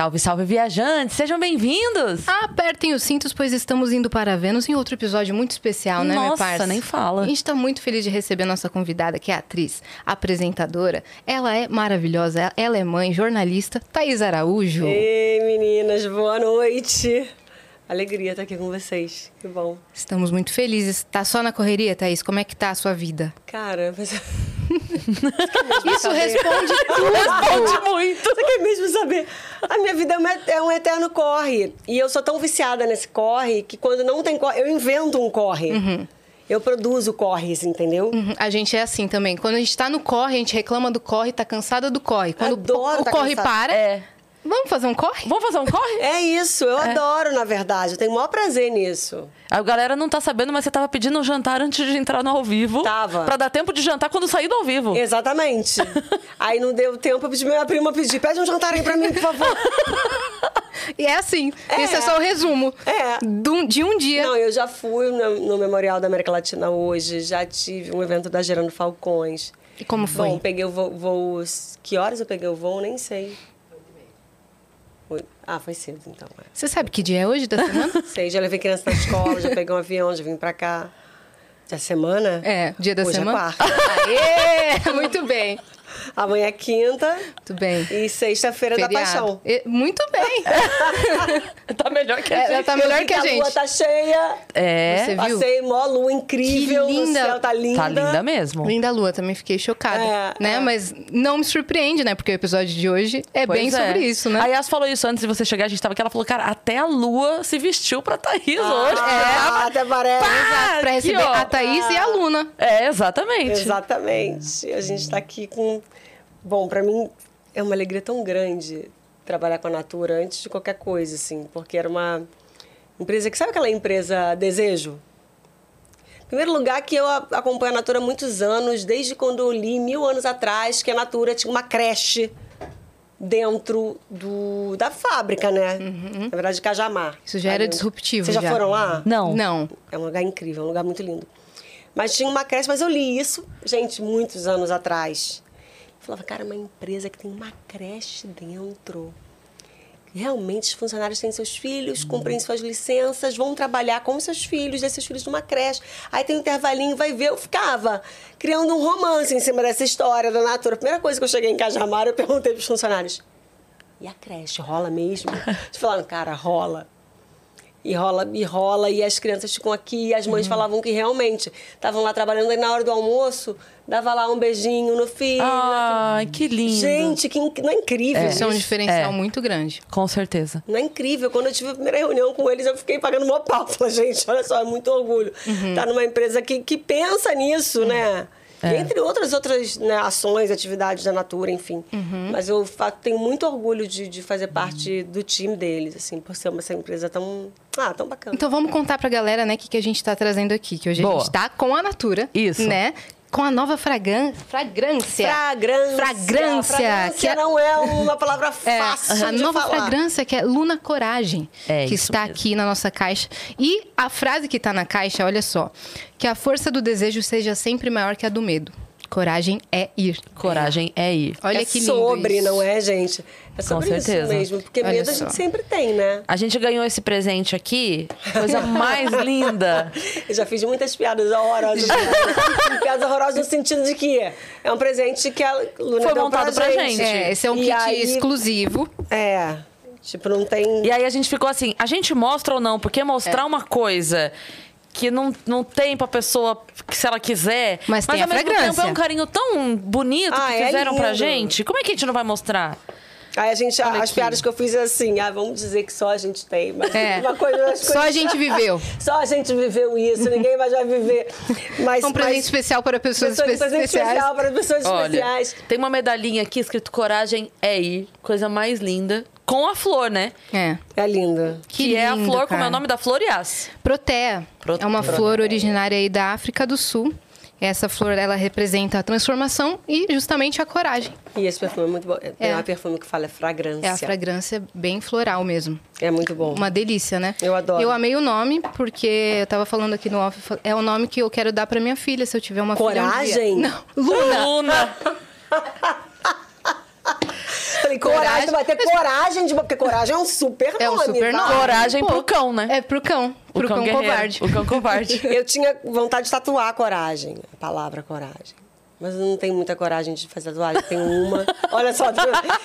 Salve, salve, viajantes! Sejam bem-vindos! Apertem os cintos, pois estamos indo para Vênus em outro episódio muito especial, né, minha Nossa, parça? nem fala. A gente tá muito feliz de receber a nossa convidada, que é atriz, apresentadora. Ela é maravilhosa, ela é mãe, jornalista, Thaís Araújo. Ei, meninas, boa noite. Alegria estar aqui com vocês. Que bom. Estamos muito felizes. Tá só na correria, Thaís? Como é que tá a sua vida? Cara, mas Isso responde tudo. Responde muito! você quer mesmo saber? A minha vida é um é um eterno corre. E eu sou tão viciada nesse corre que quando não tem corre, eu invento um corre. Eu produzo corres, entendeu? Uhum, A gente é assim também. Quando a gente tá no corre, a gente reclama do corre, tá cansada do corre. Quando Adoro o tá corre cansada. para, É. vamos fazer um corre? Vamos fazer um corre? É isso, eu adoro, na verdade. Eu tenho o maior prazer nisso. A galera não tá sabendo, mas você tava pedindo um jantar antes de entrar no ao vivo. Tava. Pra dar tempo de jantar quando sair do ao vivo. Exatamente. aí não deu tempo, eu pedi minha prima pedir. Pede um jantar aí pra mim, por favor. E é assim. É. Esse é só o resumo É. do- de um dia. Não, eu já fui no, no Memorial da América Latina hoje, já tive um evento da Gerando Falcões. E como foi? Bom, peguei o voo, voo- Que horas eu peguei o voo? Nem sei. Ah, foi cedo então. é. Você sabe que dia é hoje da semana? Sei, já levei criança na escola, já peguei um avião, já vim pra cá. Já é semana? É, dia da Hoje semana. É quarta. Aê! Muito bem. Amanhã é quinta Muito bem. e sexta-feira da Feriado. paixão. E- Muito bem. Tá melhor que a É, gente. ela tá melhor que a A lua gente. tá cheia. É. Você viu? Passei mó lua incrível. Que linda. O céu tá linda. Tá linda mesmo. Linda Lua, também fiquei chocada. É, né? é. Mas não me surpreende, né? Porque o episódio de hoje é Pois bem é. sobre isso, né? A Yas falou isso antes de você chegar, a gente tava aqui, ela falou, cara, até a lua se vestiu pra Thaís hoje. Ah, até parece. Pá, pra receber ó. a Thaís e a Luna. É, exatamente. Exatamente. A gente está aqui com. Bom, para mim é uma alegria tão grande trabalhar com a Natura antes de qualquer coisa, assim, porque era uma empresa que sabe aquela empresa Desejo? Primeiro lugar, que eu acompanho a Natura há muitos anos, desde quando eu li mil anos atrás que a Natura tinha uma creche dentro do, da fábrica, né? Na verdade, Cajamar. Isso já era disruptivo, Vocês já, já. foram lá? Não. Não. É um lugar incrível, é um lugar muito lindo. Mas tinha uma creche, mas eu li isso, gente, muitos anos atrás. Eu falava, cara, uma empresa que tem uma creche dentro. Realmente os funcionários têm seus filhos, cumprem suas licenças, vão trabalhar com seus filhos, desses filhos numa creche. Aí tem um intervalinho, vai ver. Eu ficava criando um romance em cima dessa história da Natura. A primeira coisa que eu cheguei em Cajamar, eu perguntei para os funcionários: e a creche, rola mesmo? Eles falaram, cara, rola. E rola, e rola, e as crianças ficam aqui, e as mães Uhum. falavam que realmente estavam lá trabalhando, e na hora do almoço, dava lá um beijinho no filho. Ai, que lindo. Gente, que inc- não é incrível Isso é um diferencial É. muito grande. Com certeza. Não é incrível. Quando eu tive a primeira reunião com eles, eu fiquei pagando uma pau. Falei, gente, olha só, é muito orgulho. Uhum. Tá numa empresa que, que pensa nisso, né? É. Entre outras outras né, ações, atividades da Natura, enfim. Uhum. Mas eu tenho muito orgulho de, de fazer parte do time deles, assim, por ser uma essa empresa tão, ah, tão bacana. Então vamos contar pra galera, né, o que, que a gente tá trazendo aqui. Que hoje a Boa. gente tá com a Natura. Isso. Né? Com a nova fragan... fragrância. Fragrância. Fragrância. Fragrância que é- não é uma palavra É, fácil a de nova falar. fragrância que é Luna Coragem, É, que está mesmo. aqui na nossa caixa. E a frase que está na caixa, olha só, que a força do desejo seja sempre maior que a do medo. Coragem é ir. Coragem é ir. Olha é que lindo sobre, isso. não é, gente? É sobre certeza. isso mesmo. Porque Olha medo a só. gente sempre tem, né? A gente ganhou esse presente aqui, coisa mais linda. Eu já fiz muitas piadas horrorosas. piadas horrorosas no sentido de que é um presente que a Luna Foi deu montado pra gente. É, esse é um E kit aí- exclusivo. É. Tipo, não tem. E aí a gente ficou assim, a gente mostra ou não? Porque mostrar uma coisa que não, não tem pra pessoa, que se ela quiser. Mas tem ao a mesmo fragrância. tempo é um carinho tão bonito Ah, que é fizeram pra lindo. gente. Como é que a gente não vai mostrar? Aí a gente, Olha as aqui. piadas que eu fiz é assim, ah, vamos dizer que só a gente tem. Mas É. uma coisa, as Só coisas- a gente viveu. Só a gente viveu isso, ninguém mais vai viver. Mas, Um presente mas, especial para pessoas pessoas- espe- presente especiais. especial para pessoas Olha, especiais. tem uma medalhinha aqui escrito Coragem é ir. Coisa mais linda. Com a flor, né? É. É linda. Que é a lindo, flor, como é cara. o nome da flor, Yas? Protea. Protea. É uma flor originária aí da África do Sul. Essa flor, ela representa a transformação e justamente a coragem. E esse perfume é muito bom. Tem É. uma perfume que fala é fragrância. É a fragrância bem floral mesmo. É muito bom. Uma delícia, né? Eu adoro. Eu amei o nome, porque eu tava falando aqui no off, é o nome que eu quero dar pra minha filha, se eu tiver uma filha um. Coragem? Não, Luna! Luna! falei, coragem, tu vai ter coragem de. Porque coragem é um super É um nome. super tá? nome. Coragem Pô, pro cão, né? É pro cão. O Pro cão, guerreiro, covarde. O cão covarde. Eu tinha vontade de tatuar coragem, a palavra coragem. Mas eu não tenho muita coragem de fazer tatuagem. Eu tenho uma. Olha só,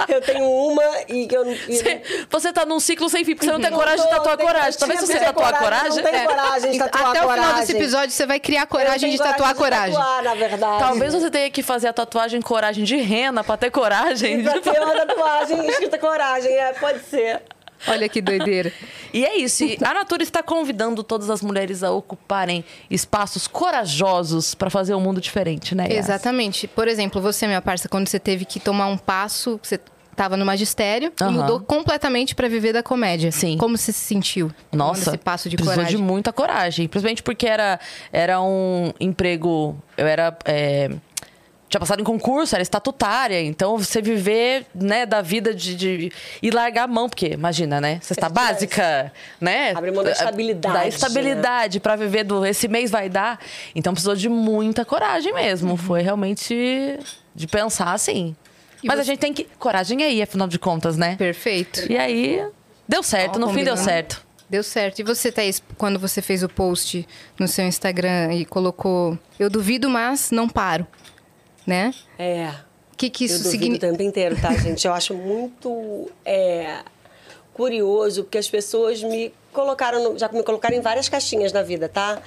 eu tenho uma e que eu não. e- Você, você tá num ciclo sem fim, porque você não tem Não coragem de tatuar coragem. Talvez se você tatuar coragem, coragem. não tenho é, coragem de tatuar Até o final coragem. desse episódio, você vai criar coragem de tenho tatuar de coragem. Tatuar, na verdade. Talvez você tenha que fazer a tatuagem coragem de rena pra ter coragem. Pra ter uma tatuagem escrita coragem, é, pode ser. Olha que doideira. E é isso. E a Natura está convidando todas as mulheres a ocuparem espaços corajosos pra fazer um mundo diferente, né? Yas? Exatamente. Por exemplo, você, minha parça, quando você teve que tomar um passo, você tava no magistério Aham. e mudou completamente pra viver da comédia. Sim. Como você se sentiu? Nossa, esse passo de precisou coragem. de muita coragem. Principalmente porque era, era um emprego... Eu era... é, tinha passado em concurso, era estatutária. Então, você viver, né, da vida de... de e largar a mão. Porque, imagina, né? Cesta básica, né? Abre mão da estabilidade, Da né? estabilidade pra viver do... Esse mês vai dar. Então, precisou de muita coragem mesmo. Uhum. Foi realmente de pensar assim. Mas a gente tem que... Coragem aí, afinal de contas, né? Perfeito. E aí... Deu certo. Ó, no fim deu certo. Deu certo. E você, Thaís, quando você fez o post no seu Instagram e colocou Eu duvido, mas não paro, né? É. O que, que Eu isso duvido o significa? tempo inteiro, tá, gente? Eu acho muito é, curioso, porque as pessoas me colocaram, no- já me colocaram em várias caixinhas na vida, tá?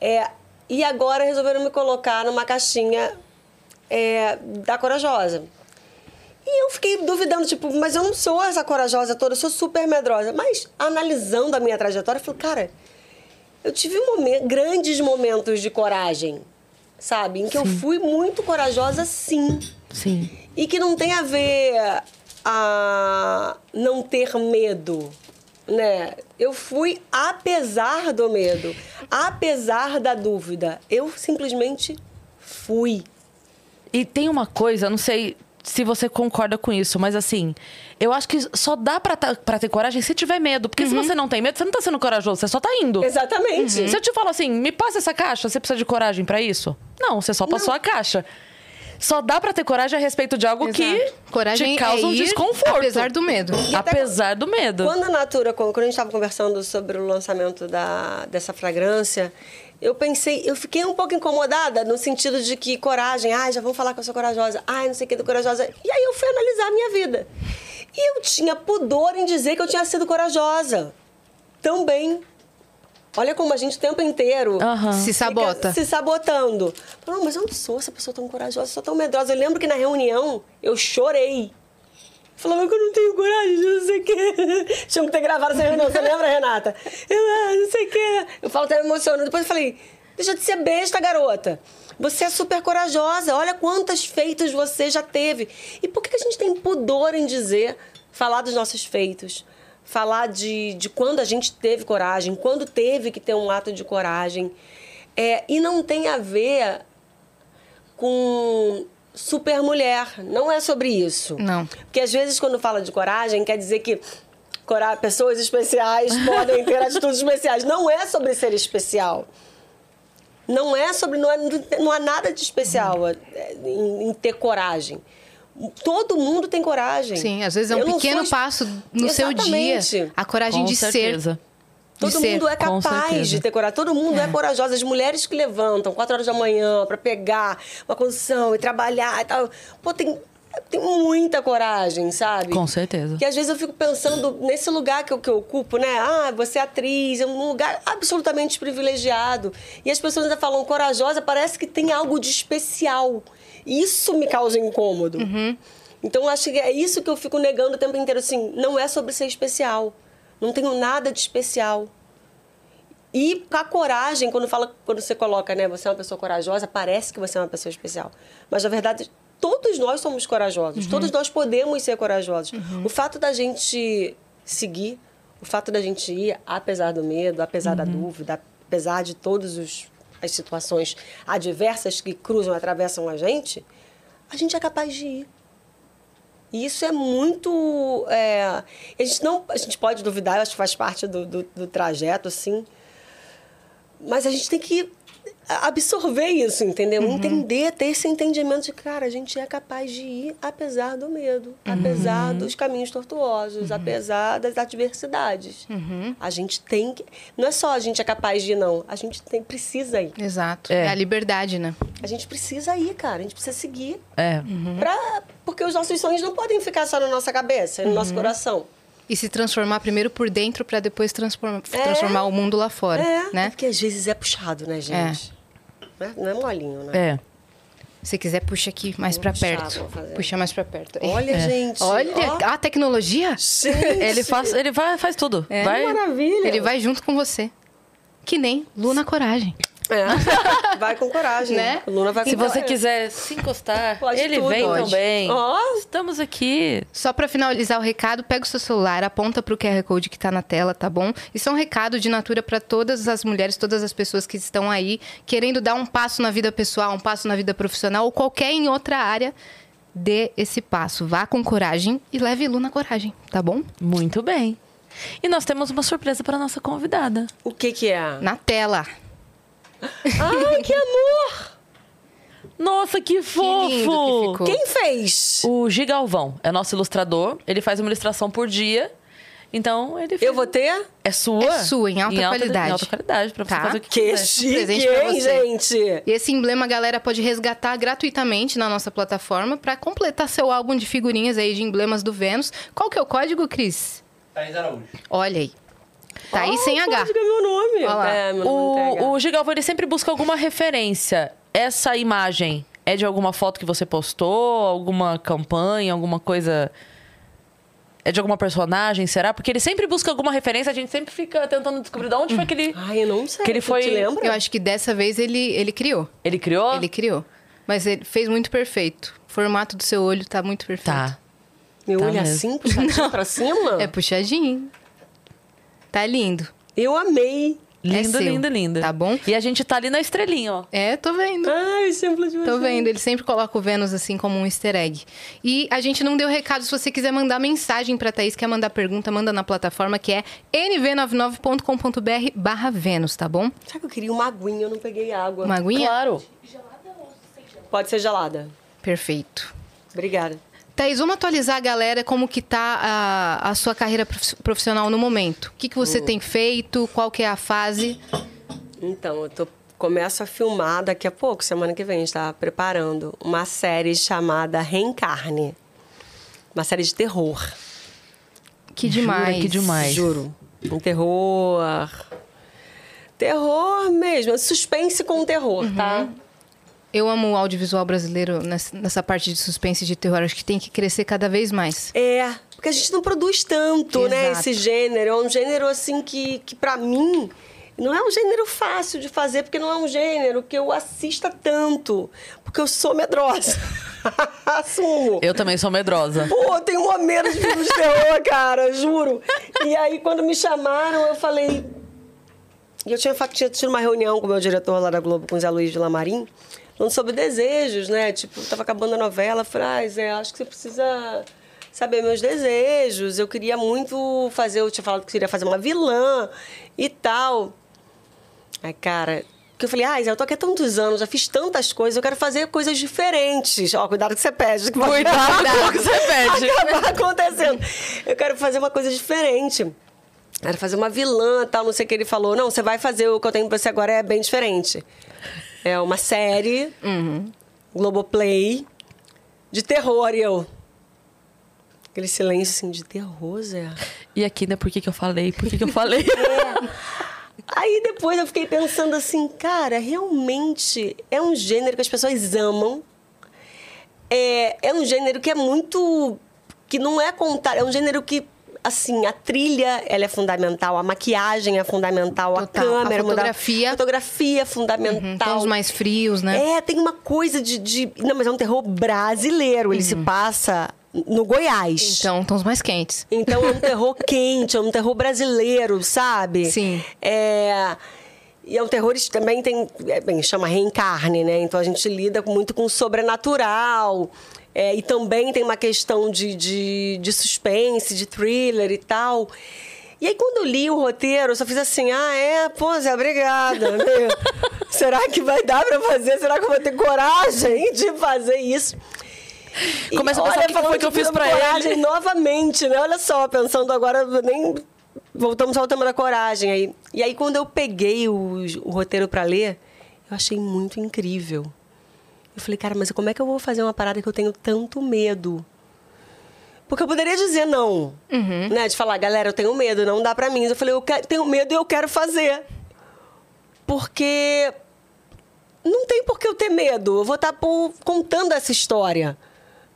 É, e agora resolveram me colocar numa caixinha é, da corajosa. E eu fiquei duvidando, tipo, mas eu não sou essa corajosa toda, eu sou super medrosa. Mas analisando a minha trajetória, eu falei, cara, eu tive grandes momentos de coragem, sabe? Em que eu fui muito corajosa, sim. Sim. E que não tem a ver a não ter medo, né? Eu fui apesar do medo, apesar da dúvida. Eu simplesmente fui. E tem uma coisa, não sei se você concorda com isso, mas assim, eu acho que só dá pra, tá- pra ter coragem se tiver medo. Porque se você não tem medo, você não tá sendo corajoso, você só tá indo. Exatamente. Se eu te falo assim, me passa essa caixa, você precisa de coragem pra isso? Não, você só passou a caixa. Só dá pra ter coragem a respeito de algo que Exato. Coragem te causa é um ir desconforto. apesar do medo. Apesar do medo. Quando a Natura, quando a gente estava conversando sobre o lançamento da, dessa fragrância, eu pensei, eu fiquei um pouco incomodada no sentido de que coragem, ai, já vão falar que eu sou corajosa, ai, não sei o que do corajosa. E aí eu fui analisar a minha vida. E eu tinha pudor em dizer que eu tinha sido corajosa. Também. Olha como a gente o tempo inteiro Aham. Se sabota. se sabotando. Não, mas eu não sou essa pessoa tão corajosa, eu sou tão medrosa. Eu lembro que na reunião eu chorei. Falava que eu não tenho coragem, não sei o quê. Tinha que ter gravado essa reunião, você lembra, Renata? Eu, ah, não sei o quê. Eu falo até me emocionando. Depois eu falei, deixa de ser besta, garota. Você é super corajosa, olha quantas feitos você já teve. E por que a gente tem pudor em dizer, falar dos nossos feitos? Falar de, de quando a gente teve coragem, quando teve que ter um ato de coragem. É, e não tem a ver com super mulher. Não é sobre isso. Não. Porque às vezes, quando fala de coragem, quer dizer que cora- pessoas especiais podem ter atitudes especiais. Não é sobre ser especial. Não é sobre. Não, é, não há nada de especial é, em, em ter coragem. Todo mundo tem coragem. Sim, às vezes é um pequeno sou- passo no seu dia. Exatamente. A coragem Com de certeza. ser. Todo ser. mundo é capaz de ter coragem. Todo mundo é. corajoso. As mulheres que levantam 4 horas da manhã para pegar uma condição e trabalhar e tal. Pô, tem, tem muita coragem, sabe? Com certeza. Que às vezes eu fico pensando nesse lugar que eu, que eu ocupo, né? Ah, você é atriz, é um lugar absolutamente privilegiado. E as pessoas ainda falam corajosa, parece que tem algo de especial. Isso me causa incômodo. Então, eu acho que é isso que eu fico negando o tempo inteiro. Assim, não é sobre ser especial. Não tenho nada de especial. E com a coragem, quando, fala, quando você coloca, né, você é uma pessoa corajosa, parece que você é uma pessoa especial. Mas, na verdade, todos nós somos corajosos. Todos nós podemos ser corajosos. O fato da gente seguir, o fato da gente ir, apesar do medo, apesar da dúvida, apesar de todas as situações adversas que cruzam, atravessam a gente, a gente é capaz de ir. E isso é muito. é, a, gente não, a gente pode duvidar, acho que faz parte do, do, do trajeto, assim. Mas a gente tem que absorver isso, entendeu? Uhum. Entender, ter esse entendimento de, cara, a gente é capaz de ir apesar do medo, Uhum. apesar dos caminhos tortuosos, apesar das adversidades. Uhum. A gente tem que. Não é só a gente é capaz de ir, não. A gente tem, precisa ir. Exato. É. É a liberdade, né? A gente precisa ir, cara. A gente precisa seguir. É. Uhum. Pra... Porque os nossos sonhos não podem ficar só na nossa cabeça, no Uhum. nosso coração. E se transformar primeiro por dentro para depois transformar, É. transformar o mundo lá fora, É, né? porque às vezes é puxado, né, gente? Não é, não é molinho, né? É. Se quiser, puxa aqui mais para perto. Puxa mais para perto. Olha, gente. Olha, ó. a tecnologia. Gente. Ele faz, ele vai, faz tudo. É. vai, Maravilha. Ele vai junto com você. Que nem Luna Coragem. É. Vai com coragem. Né? Luna vai Se com você coragem. quiser se encostar, Pode ele tudo. vem Pode. também. Ó. Estamos aqui. Só para finalizar o recado, pega o seu celular, aponta pro QR Code que tá na tela, tá bom? Isso é um recado de natura para todas as mulheres, todas as pessoas que estão aí querendo dar um passo na vida pessoal, um passo na vida profissional ou qualquer em outra área. Dê esse passo, vá com coragem e leve Lu na coragem, tá bom? Muito bem. E nós temos uma surpresa para nossa convidada. O que que é? Na tela. Ai, que amor! Nossa, que fofo! lindo que ficou. Quem fez? O Gigalvão é nosso ilustrador. Ele faz uma ilustração por dia. Então, ele fez... Eu vou ter? É sua? É sua, em alta qualidade. Em alta qualidade, pra você Tá. fazer o que, Que quiser. chique, presente pra hein, você. gente? E esse emblema a galera pode resgatar gratuitamente na nossa plataforma para completar seu álbum de figurinhas aí de emblemas do Vênus. Qual que é o código, Cris? Thaís Araújo. Olha aí. Tá aí sem H. Pode meu nome. Olha lá. É, meu nome tem H. O, o Gigalvão, ele sempre busca alguma referência. Essa imagem é de alguma foto que você postou? Alguma campanha? Alguma coisa... É de alguma personagem, será? Porque ele sempre busca alguma referência, a gente sempre fica tentando descobrir de onde foi que ele, Ai, eu não sei. Que ele foi- te lembra? Eu acho que dessa vez ele, ele criou. ele criou. Ele criou. Mas ele fez muito perfeito. O formato do seu olho tá muito perfeito. Tá. Meu Tá olho mesmo. assim, puxadinho pra cima? É puxadinho. Tá lindo. Eu amei. É Lindo, seu. lindo, lindo. Tá bom? E a gente tá ali na estrelinha, ó. É, tô vendo. Ai, exemplo de você. Tô vendo, ele sempre coloca o Vênus assim como um easter egg. E a gente não deu recado, se você quiser mandar mensagem pra Thaís, quer mandar pergunta, manda na plataforma que é nv99.com.br barra Vênus, tá bom? Sabe que eu queria uma aguinha, eu não peguei água. Uma aguinha? Claro. Pode ser gelada. Perfeito. Obrigada. Thaís, vamos atualizar a galera como que tá a, a sua carreira prof- profissional no momento. O que, que você tem feito? Qual que é a fase? Então, eu tô, começo a filmar daqui a pouco, semana que vem, a gente tá preparando uma série chamada Reencarne. Uma série de terror. Que Jura demais. que demais. Juro. Um terror. Terror mesmo. Suspense com terror, tá? Eu amo o audiovisual brasileiro nessa, parte de suspense e de terror. Acho que tem que crescer cada vez mais. É, porque a gente não produz tanto, né? Exato. Esse gênero. É um gênero, assim, que, que para mim não é um gênero fácil de fazer, porque não é um gênero que eu assista tanto. Porque eu sou medrosa. Assumo. Eu também sou medrosa. Pô, eu tenho um medo de filmes de terror, cara, juro. E aí, quando me chamaram, eu falei. E eu tinha, tinha tido uma reunião com o meu diretor lá da Globo, com o Zé Luiz de Lamarim, falando sobre desejos, né? Tipo, tava acabando a novela, eu falei, ah, Zé, acho que você precisa saber meus desejos. Eu queria muito fazer, eu tinha falado que queria fazer uma vilã e tal. Aí, cara, que eu falei, ah, Zé, eu tô aqui há tantos anos, já fiz tantas coisas, eu quero fazer coisas diferentes. Ó, cuidado que você pede. Que Cuidado com o que você pede. acabar acontecendo. Eu quero fazer uma coisa diferente. Quero fazer uma vilã tal, não sei o que ele falou. Não, você vai fazer o que eu tenho pra você agora é bem diferente. É uma série, Globoplay, de terror. E eu... Aquele silêncio assim, de terror, Zé. E aqui, né? Por que, que eu falei? Por que, que eu falei? Aí depois eu fiquei pensando assim, cara, realmente é um gênero que as pessoas amam. É, é um gênero que é muito. que não é contar. É um gênero que, assim, a trilha ela é fundamental, a maquiagem é fundamental, Total. a câmera. A fotografia. A fotografia é fundamental. Uhum, tons mais frios, né? É, tem uma coisa de, de. Não, mas é um terror brasileiro. Ele se passa no Goiás. Então, tons mais quentes. Então é um terror quente, é um terror brasileiro, sabe? Sim. É. E é um terror que também tem. é, bem, chama reencarne, né? Então a gente lida muito com o sobrenatural. É, e também tem uma questão de, de, de suspense, de thriller e tal. E aí, quando eu li o roteiro, eu só fiz assim: ah, é? Pô, Zé, obrigada. Meio, Será que vai dar pra fazer? Será que eu vou ter coragem de fazer isso? Começa a pensar olha, que foi que eu fiz pra coragem ele. novamente, né? Olha só, pensando agora, nem. Voltamos ao tema da coragem aí. E aí, quando eu peguei o, o roteiro pra ler, eu achei muito incrível. Eu falei, cara, mas como é que eu vou fazer uma parada que eu tenho tanto medo? Porque eu poderia dizer não, né? De falar, galera, eu tenho medo, não dá pra mim. Eu falei, eu tenho medo e eu quero fazer. Porque não tem por que eu ter medo. Eu vou estar por- contando essa história.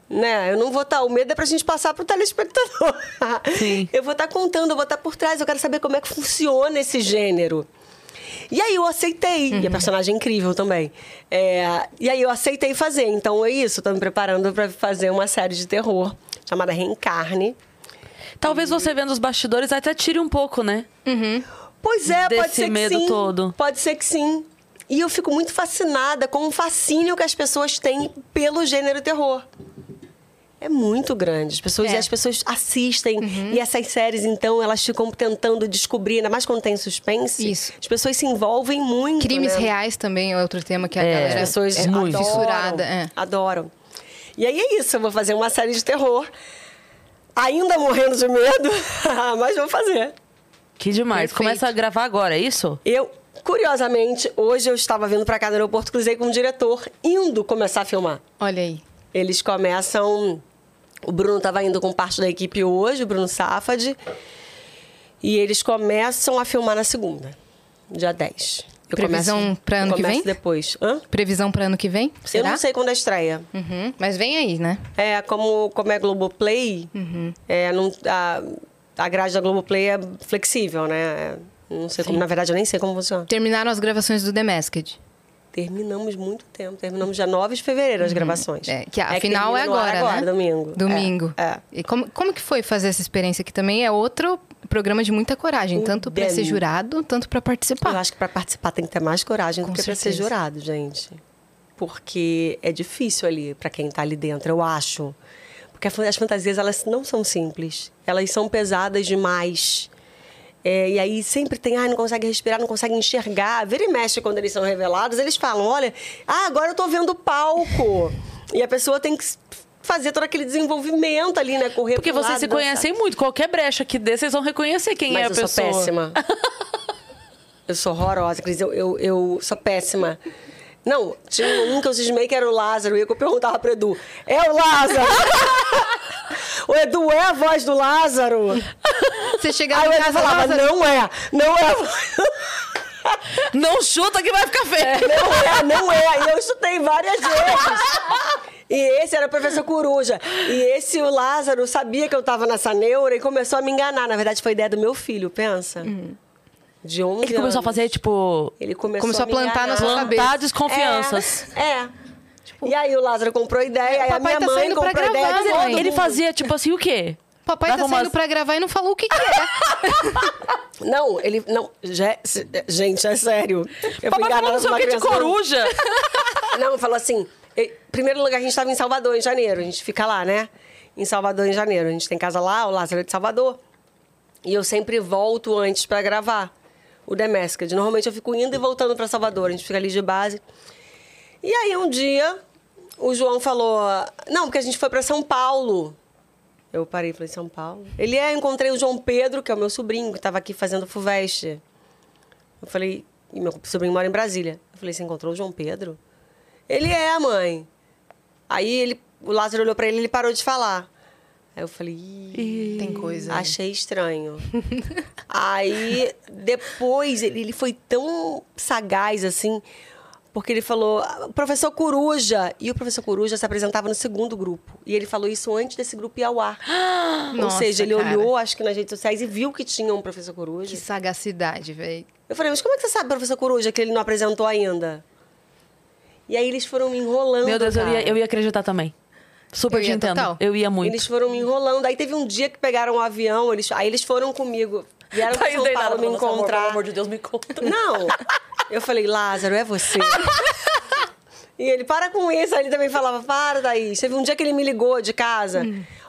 Né? Eu não vou estar. O medo é pra gente passar pro telespectador. Sim. Eu vou estar contando, eu vou estar por trás, eu quero saber como é que funciona esse gênero. E aí eu aceitei. E a personagem é incrível também. É, e aí eu aceitei fazer. Então é isso, tô me preparando para fazer uma série de terror chamada Reencarne. Talvez você vendo os bastidores até tire um pouco, né? Pois é, pode Desse ser que medo sim. todo. Pode ser que sim. E eu fico muito fascinada com o fascínio que as pessoas têm pelo gênero terror. É muito grande. As pessoas, É. as pessoas assistem. E essas séries, então, elas ficam tentando descobrir, ainda mais quando tem suspense. Isso. As pessoas se envolvem muito. Crimes né? reais também é outro tema que a É, galera As pessoas é adoram, fissurada. É. adoram. E aí é isso, eu vou fazer uma série de terror. Ainda morrendo de medo, mas vou fazer. Que demais. Perfeito. Começa a gravar agora, é isso? Eu, curiosamente, hoje eu estava vindo para cá no aeroporto, cruzei com um diretor indo começar a filmar. Olha aí. Eles começam. O Bruno estava indo com parte da equipe hoje, o Bruno Safad. E eles começam a filmar na segunda, dia 10. Eu Previsão pra ano eu que vem? depois. Hã? Previsão para ano que vem? Eu Será? não sei quando é a estreia. Uhum. Mas vem aí, né? É, como, como é Globoplay, Uhum. é, não, a, a grade da Globoplay é flexível, né? É, Não sei como, na verdade, eu nem sei como funciona. Terminaram as gravações do The Masked. Terminamos muito tempo. Terminamos dia 9 de fevereiro as gravações. É, que a que final é ar agora, né? domingo. Domingo. É. é. E como, como que foi fazer essa experiência que também é outro programa de muita coragem, O tanto para ser jurado, tanto para Eu participar. acho que para participar tem que ter mais coragem Com do que para ser jurado, gente. Porque é difícil ali para quem tá ali dentro, eu acho. Porque as fantasias elas não são simples. Elas são pesadas demais. É, e aí sempre tem, ah, não consegue respirar, não consegue enxergar. Vira e mexe quando eles são revelados, eles falam, olha, ah, agora eu tô vendo o palco. e a pessoa tem que fazer todo aquele desenvolvimento ali, né? Correr Porque vocês lado, se dançar. conhecem muito. Qualquer brecha que dê, vocês vão reconhecer quem Mas é a eu pessoa. sou péssima. eu sou horrorosa, Cris. Eu, eu, eu sou péssima. Não, tinha um que eu cismei que era o Lázaro. E eu perguntava pro Edu: É o Lázaro? o Edu é a voz do Lázaro? Você chegava Aí o em Edu casa, falava: Lázaro, Não é, não é. a voz- Não chuta que vai ficar feio. Não é, não é. E eu chutei várias vezes. E esse era o professor Coruja. E esse, o Lázaro, sabia que eu tava nessa neura e começou a me enganar. Na verdade, foi ideia do meu filho, pensa. De 11 Ele começou a anos. fazer, tipo, Ele começou, Começou a me plantar na enganar. sua plantar desconfianças. É. é. e aí o Lázaro comprou ideia, aí a papai minha tá mãe saindo pra comprou ideia. gravar, né, mãe? Ele mundo. fazia, tipo assim, o quê? Papai Dava tá saindo umas- pra gravar e não falou o que, que é. Não, ele. Não, já- gente, é sério. Eu Papai falou não sei o uma que de coruja. Não, falou assim. em Primeiro lugar, a gente estava em Salvador, em janeiro. A gente fica lá, né? Em Salvador, em janeiro. A gente tem casa lá, o Lázaro é de Salvador. E eu sempre volto antes para gravar o The Masked. Normalmente eu fico indo e voltando para Salvador. A gente fica ali de base. E aí, um dia, o João falou: Não, porque a gente foi para São Paulo. Eu parei e falei: São Paulo? Ele é, encontrei o João Pedro, que é o meu sobrinho, que estava aqui fazendo FUVEST. Eu falei: E meu sobrinho mora em Brasília. Eu falei: Você encontrou o João Pedro? Ele é, mãe. Aí ele, o Lázaro olhou pra ele e ele parou de falar. Aí eu falei, Ih, Tem coisa. aí. achei estranho. Aí depois ele, ele foi tão sagaz assim, porque ele falou, professor Coruja. E o professor Coruja se apresentava no segundo grupo. E ele falou isso antes desse grupo ir ao ar. Ou Nossa, seja, ele cara. olhou, acho que nas redes sociais, e viu que tinha um professor Coruja. Que sagacidade, velho. Eu falei, mas como é que você sabe, professor Coruja, que ele não apresentou ainda? E aí eles foram me enrolando. Meu Deus, eu ia, eu ia acreditar também. Super Eu te ia entendo. total. Eu ia muito. Eles foram me enrolando. Aí teve um dia que pegaram um avião, eles, aí eles foram comigo. Vieram pra São Paulo me encontrar. Pelo amor de Deus, me conta. Não. Eu falei, Lázaro, é você. e ele, para com isso. Aí ele também falava, para, Thaís. Teve um dia que ele me ligou de casa.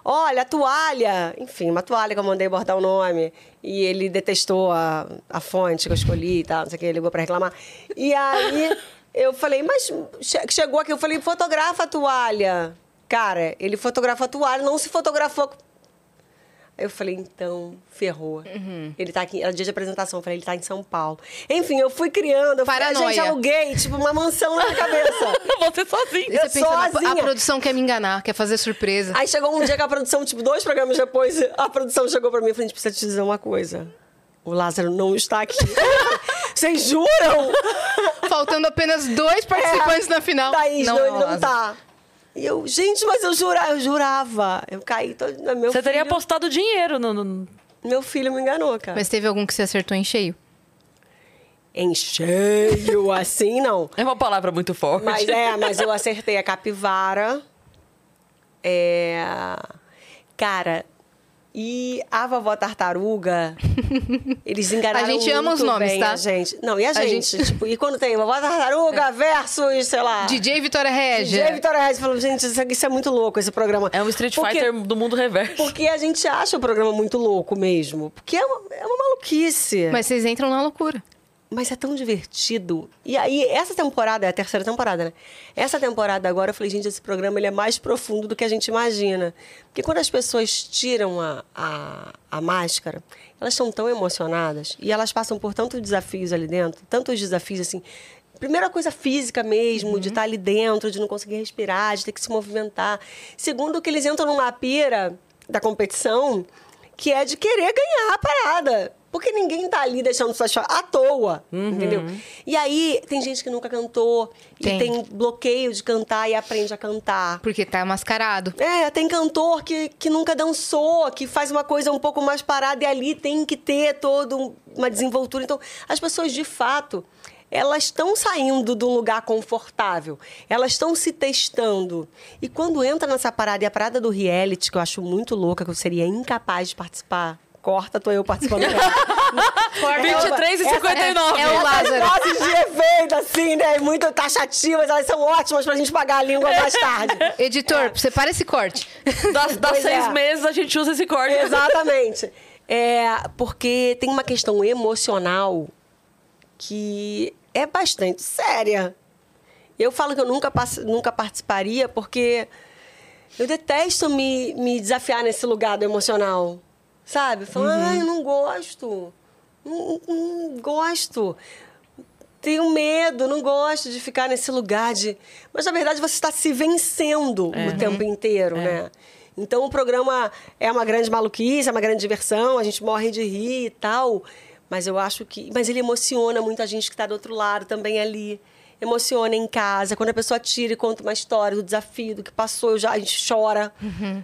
Olha, a toalha. Enfim, uma toalha que eu mandei bordar o nome. E ele detestou a, a fonte que eu escolhi e tal, não sei o que, ele ligou pra reclamar. E aí eu falei, mas che- chegou aqui, eu falei, fotografa a toalha. Cara, ele fotografou a toalha, não se fotografou. Aí eu falei, então, ferrou. Ele tá aqui, era dia de apresentação, eu falei, ele tá em São Paulo. Enfim, eu fui criando, eu falei, Paranoia. gente, aluguei, tipo, uma mansão na minha cabeça. Você sozinho. Eu Você pensa, a sozinha. produção quer me enganar, quer fazer surpresa. Aí chegou um dia que a produção, tipo, dois programas depois, a produção chegou pra mim e falou: a gente precisa te dizer uma coisa. O Lázaro não está aqui. Vocês juram? Faltando apenas dois participantes na final. Thaís, não, é ele não Lázaro. tá. E eu, gente, mas eu jurava, eu jurava. Eu caí todo. Meu Você teria filho, apostado dinheiro no. no- Meu filho me enganou, cara. Mas teve algum que você acertou em cheio? Em cheio, assim, não. É uma palavra muito forte. Mas é, mas eu acertei a capivara. É. Cara, e a vovó tartaruga, eles enganaram A gente ama os nomes, bem tá? A gente. Não, e a, A gente? gente- Tipo, e quando tem vovó tartaruga versus, sei lá. DJ Vitória Régia. DJ Vitória Reis falou, gente, isso, isso é muito louco, esse programa. É um Street Porque- Fighter do mundo reverso. Porque a gente acha o programa muito louco mesmo. Porque é uma, é uma maluquice. Mas vocês entram na loucura. Mas é tão divertido. E aí, essa temporada, é a terceira temporada, né? Essa temporada agora, eu falei, gente, esse programa ele é mais profundo do que a gente imagina. Porque quando as pessoas tiram a, a, a máscara, elas estão tão emocionadas e elas passam por tantos desafios ali dentro, tantos desafios assim. Primeira coisa física mesmo, de estar ali dentro, de não conseguir respirar, de ter que se movimentar. Segundo, que eles entram numa pira da competição que é de querer ganhar a parada. Porque ninguém tá ali deixando suas cho- à toa, entendeu? E aí, tem gente que nunca cantou Tem. e tem bloqueio de cantar e aprende a cantar. Porque tá mascarado. É, tem cantor que, que nunca dançou, que faz uma coisa um pouco mais parada e ali tem que ter toda um- uma desenvoltura. Então, as pessoas, de fato, elas estão saindo de um lugar confortável, elas estão se testando. E quando entra nessa parada, e a parada do reality, que eu acho muito louca, que eu seria incapaz de participar. Corta, tô eu participando. Corta, 23 e essa- 59. é o Lázaro. Vozes de efeito, assim, né? Muito taxativas, elas são ótimas pra gente pagar a língua mais tarde. Editor, separa esse corte. Das, das Pois seis é. meses a gente usa esse corte. Exatamente. É, porque tem uma questão emocional que é bastante séria. Eu falo que eu nunca, nunca participaria porque eu detesto me, me desafiar nesse lugar do emocional. Sabe? Falar, Uhum. ai, não gosto. Não, não gosto. Tenho medo, não gosto de ficar nesse lugar de. Mas na verdade você está se vencendo É. o tempo inteiro, né? Então o programa é uma grande maluquice, é uma grande diversão, a gente morre de rir e tal. Mas eu acho que. Mas ele emociona muito a gente que está do outro lado também ali. Emociona em casa, quando a pessoa tira e conta uma história do desafio, do que passou, eu já, a gente chora.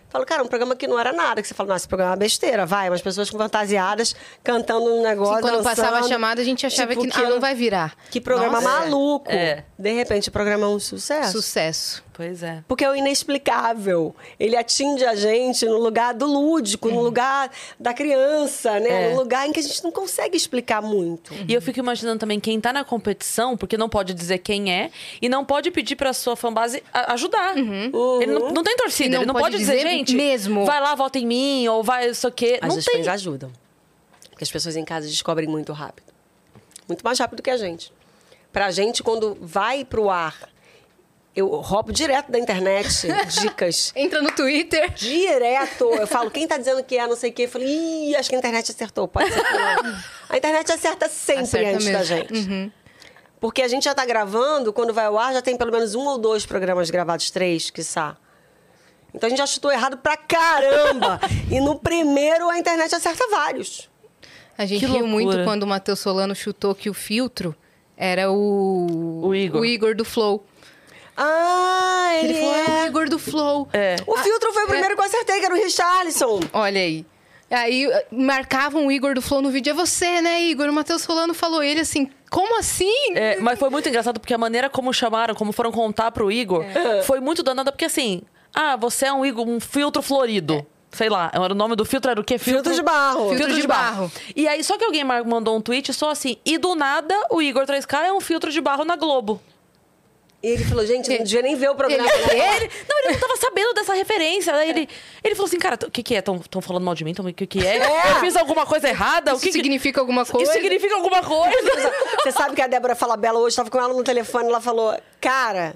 Falo, cara, um programa que não era nada, que você fala, nossa, esse programa é uma besteira, vai, umas pessoas com fantasiadas cantando um negócio. Que quando passava a dançando. chamada, a gente achava Tipo, que, ah, não vai virar. Que programa Nossa, maluco. É. De repente, o programa é um sucesso. Sucesso. Pois é. Porque é o inexplicável. Ele atinge a gente no lugar do lúdico, no lugar da criança, né? Uhum. É. No lugar em que a gente não consegue explicar muito. E eu fico imaginando também quem tá na competição, porque não pode dizer quem é, e não pode pedir pra sua fanbase ajudar. Uhum. Ele não, não tem torcida, não ele não pode pode, dizer, dizer gente, mesmo. vai lá, vota em mim, ou vai isso aqui. Mas não os tem. ajudam. Porque as pessoas em casa descobrem muito rápido. Muito mais rápido que a gente. Pra gente, quando vai pro ar, eu roubo direto da internet dicas. Entra no Twitter. Direto. Eu falo, quem tá dizendo que é não sei o quê? Eu falei, ih, acho que a internet acertou. Pode ser que não. A internet acerta sempre Acerta antes da mesmo. Uhum. gente. Porque a gente já tá gravando, quando vai ao ar, já tem pelo menos um ou dois programas gravados, três, quiçá. Então a gente já chutou errado pra caramba. e no primeiro a internet acerta vários. A gente Que riu loucura. muito quando o Matheus Solano chutou que o filtro era o... O Igor. O Igor do Flow. Ah, Ele ele falou, é o é. Igor do Flow. É. O filtro foi o primeiro que eu acertei, que era o Richarlison. Olha aí. Aí eh, marcavam o Igor do Flow no vídeo. É você, né, Igor? O Matheus Solano falou ele assim, como assim? É, mas foi muito engraçado porque a maneira como chamaram, como foram contar pro Igor, É. foi muito danada, porque assim, ah, você é um Igor, um filtro florido. Sei lá, era o nome do filtro era o quê? Filtro de barro. Filtro de barro. E aí, só que alguém mandou um tweet só assim, e do nada o Igor 3K é um filtro de barro na Globo. E ele falou, gente, eu não devia nem ver o programa. Ele- né? Ele, não, ele não tava sabendo dessa referência. Aí ele, ele falou assim, cara, o que, que é? Estão falando mal de mim? O que, que é? É. Eu fiz alguma coisa errada? Isso o que que- significa alguma coisa? Isso significa alguma coisa? Você sabe que a Débora Falabella hoje, estava com ela no telefone, ela falou, cara,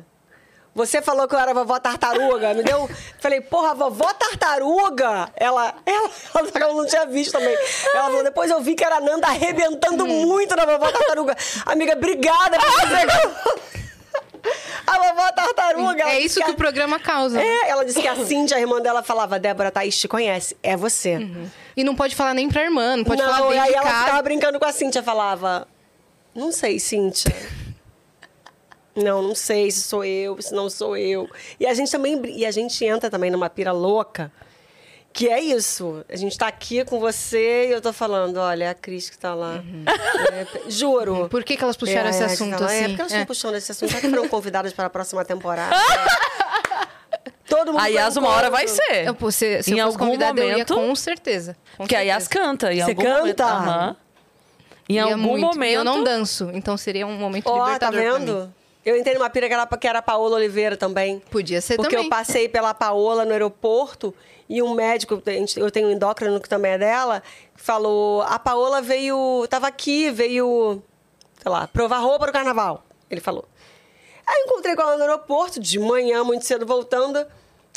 você falou que eu era vovó tartaruga, me deu... Falei, porra, vovó tartaruga? Ela, ela, ela, ela não tinha visto também. Ela falou, depois eu vi que era a Nanda arrebentando muito na vovó tartaruga. Amiga, obrigada por dizer A vovó tartaruga. É isso que a- o programa causa. É, ela disse que a Cindy, a irmã dela, falava, Débora, Thaís te conhece, é você. E não pode falar nem pra irmã, não pode não, falar e dentro aí ela ficava brincando com a Cíntia, falava, não sei, Cíntia. Não, não sei se sou eu, se não sou eu. E a gente também e a gente entra também numa pira louca, que é isso. A gente tá aqui com você e eu tô falando, olha, é a Cris que tá lá. É, pe- juro. Por que, que elas puxaram É, esse é, assunto tá lá. É, assim? porque elas É. estão puxando esse assunto, já que foram convidadas para a próxima temporada. Todo mundo A Yas, um uma hora vai ser. Eu, pô, se se Em eu algum eu ia momento- com certeza. Com Porque a Yas canta. Em Você algum momento. canta? Aham. Em Ia algum muito. momento. E Eu não danço, então seria um momento tá libertador pra mim. vendo? Eu entrei numa pira que era, que era a Paola Oliveira também. Podia ser Porque também. eu passei pela Paola no aeroporto e um médico, eu tenho um endócrino que também é dela, falou: a Paola veio, tava aqui, veio, sei lá, provar roupa no carnaval. Ele falou. Aí eu encontrei com ela no aeroporto, de manhã, muito cedo, voltando.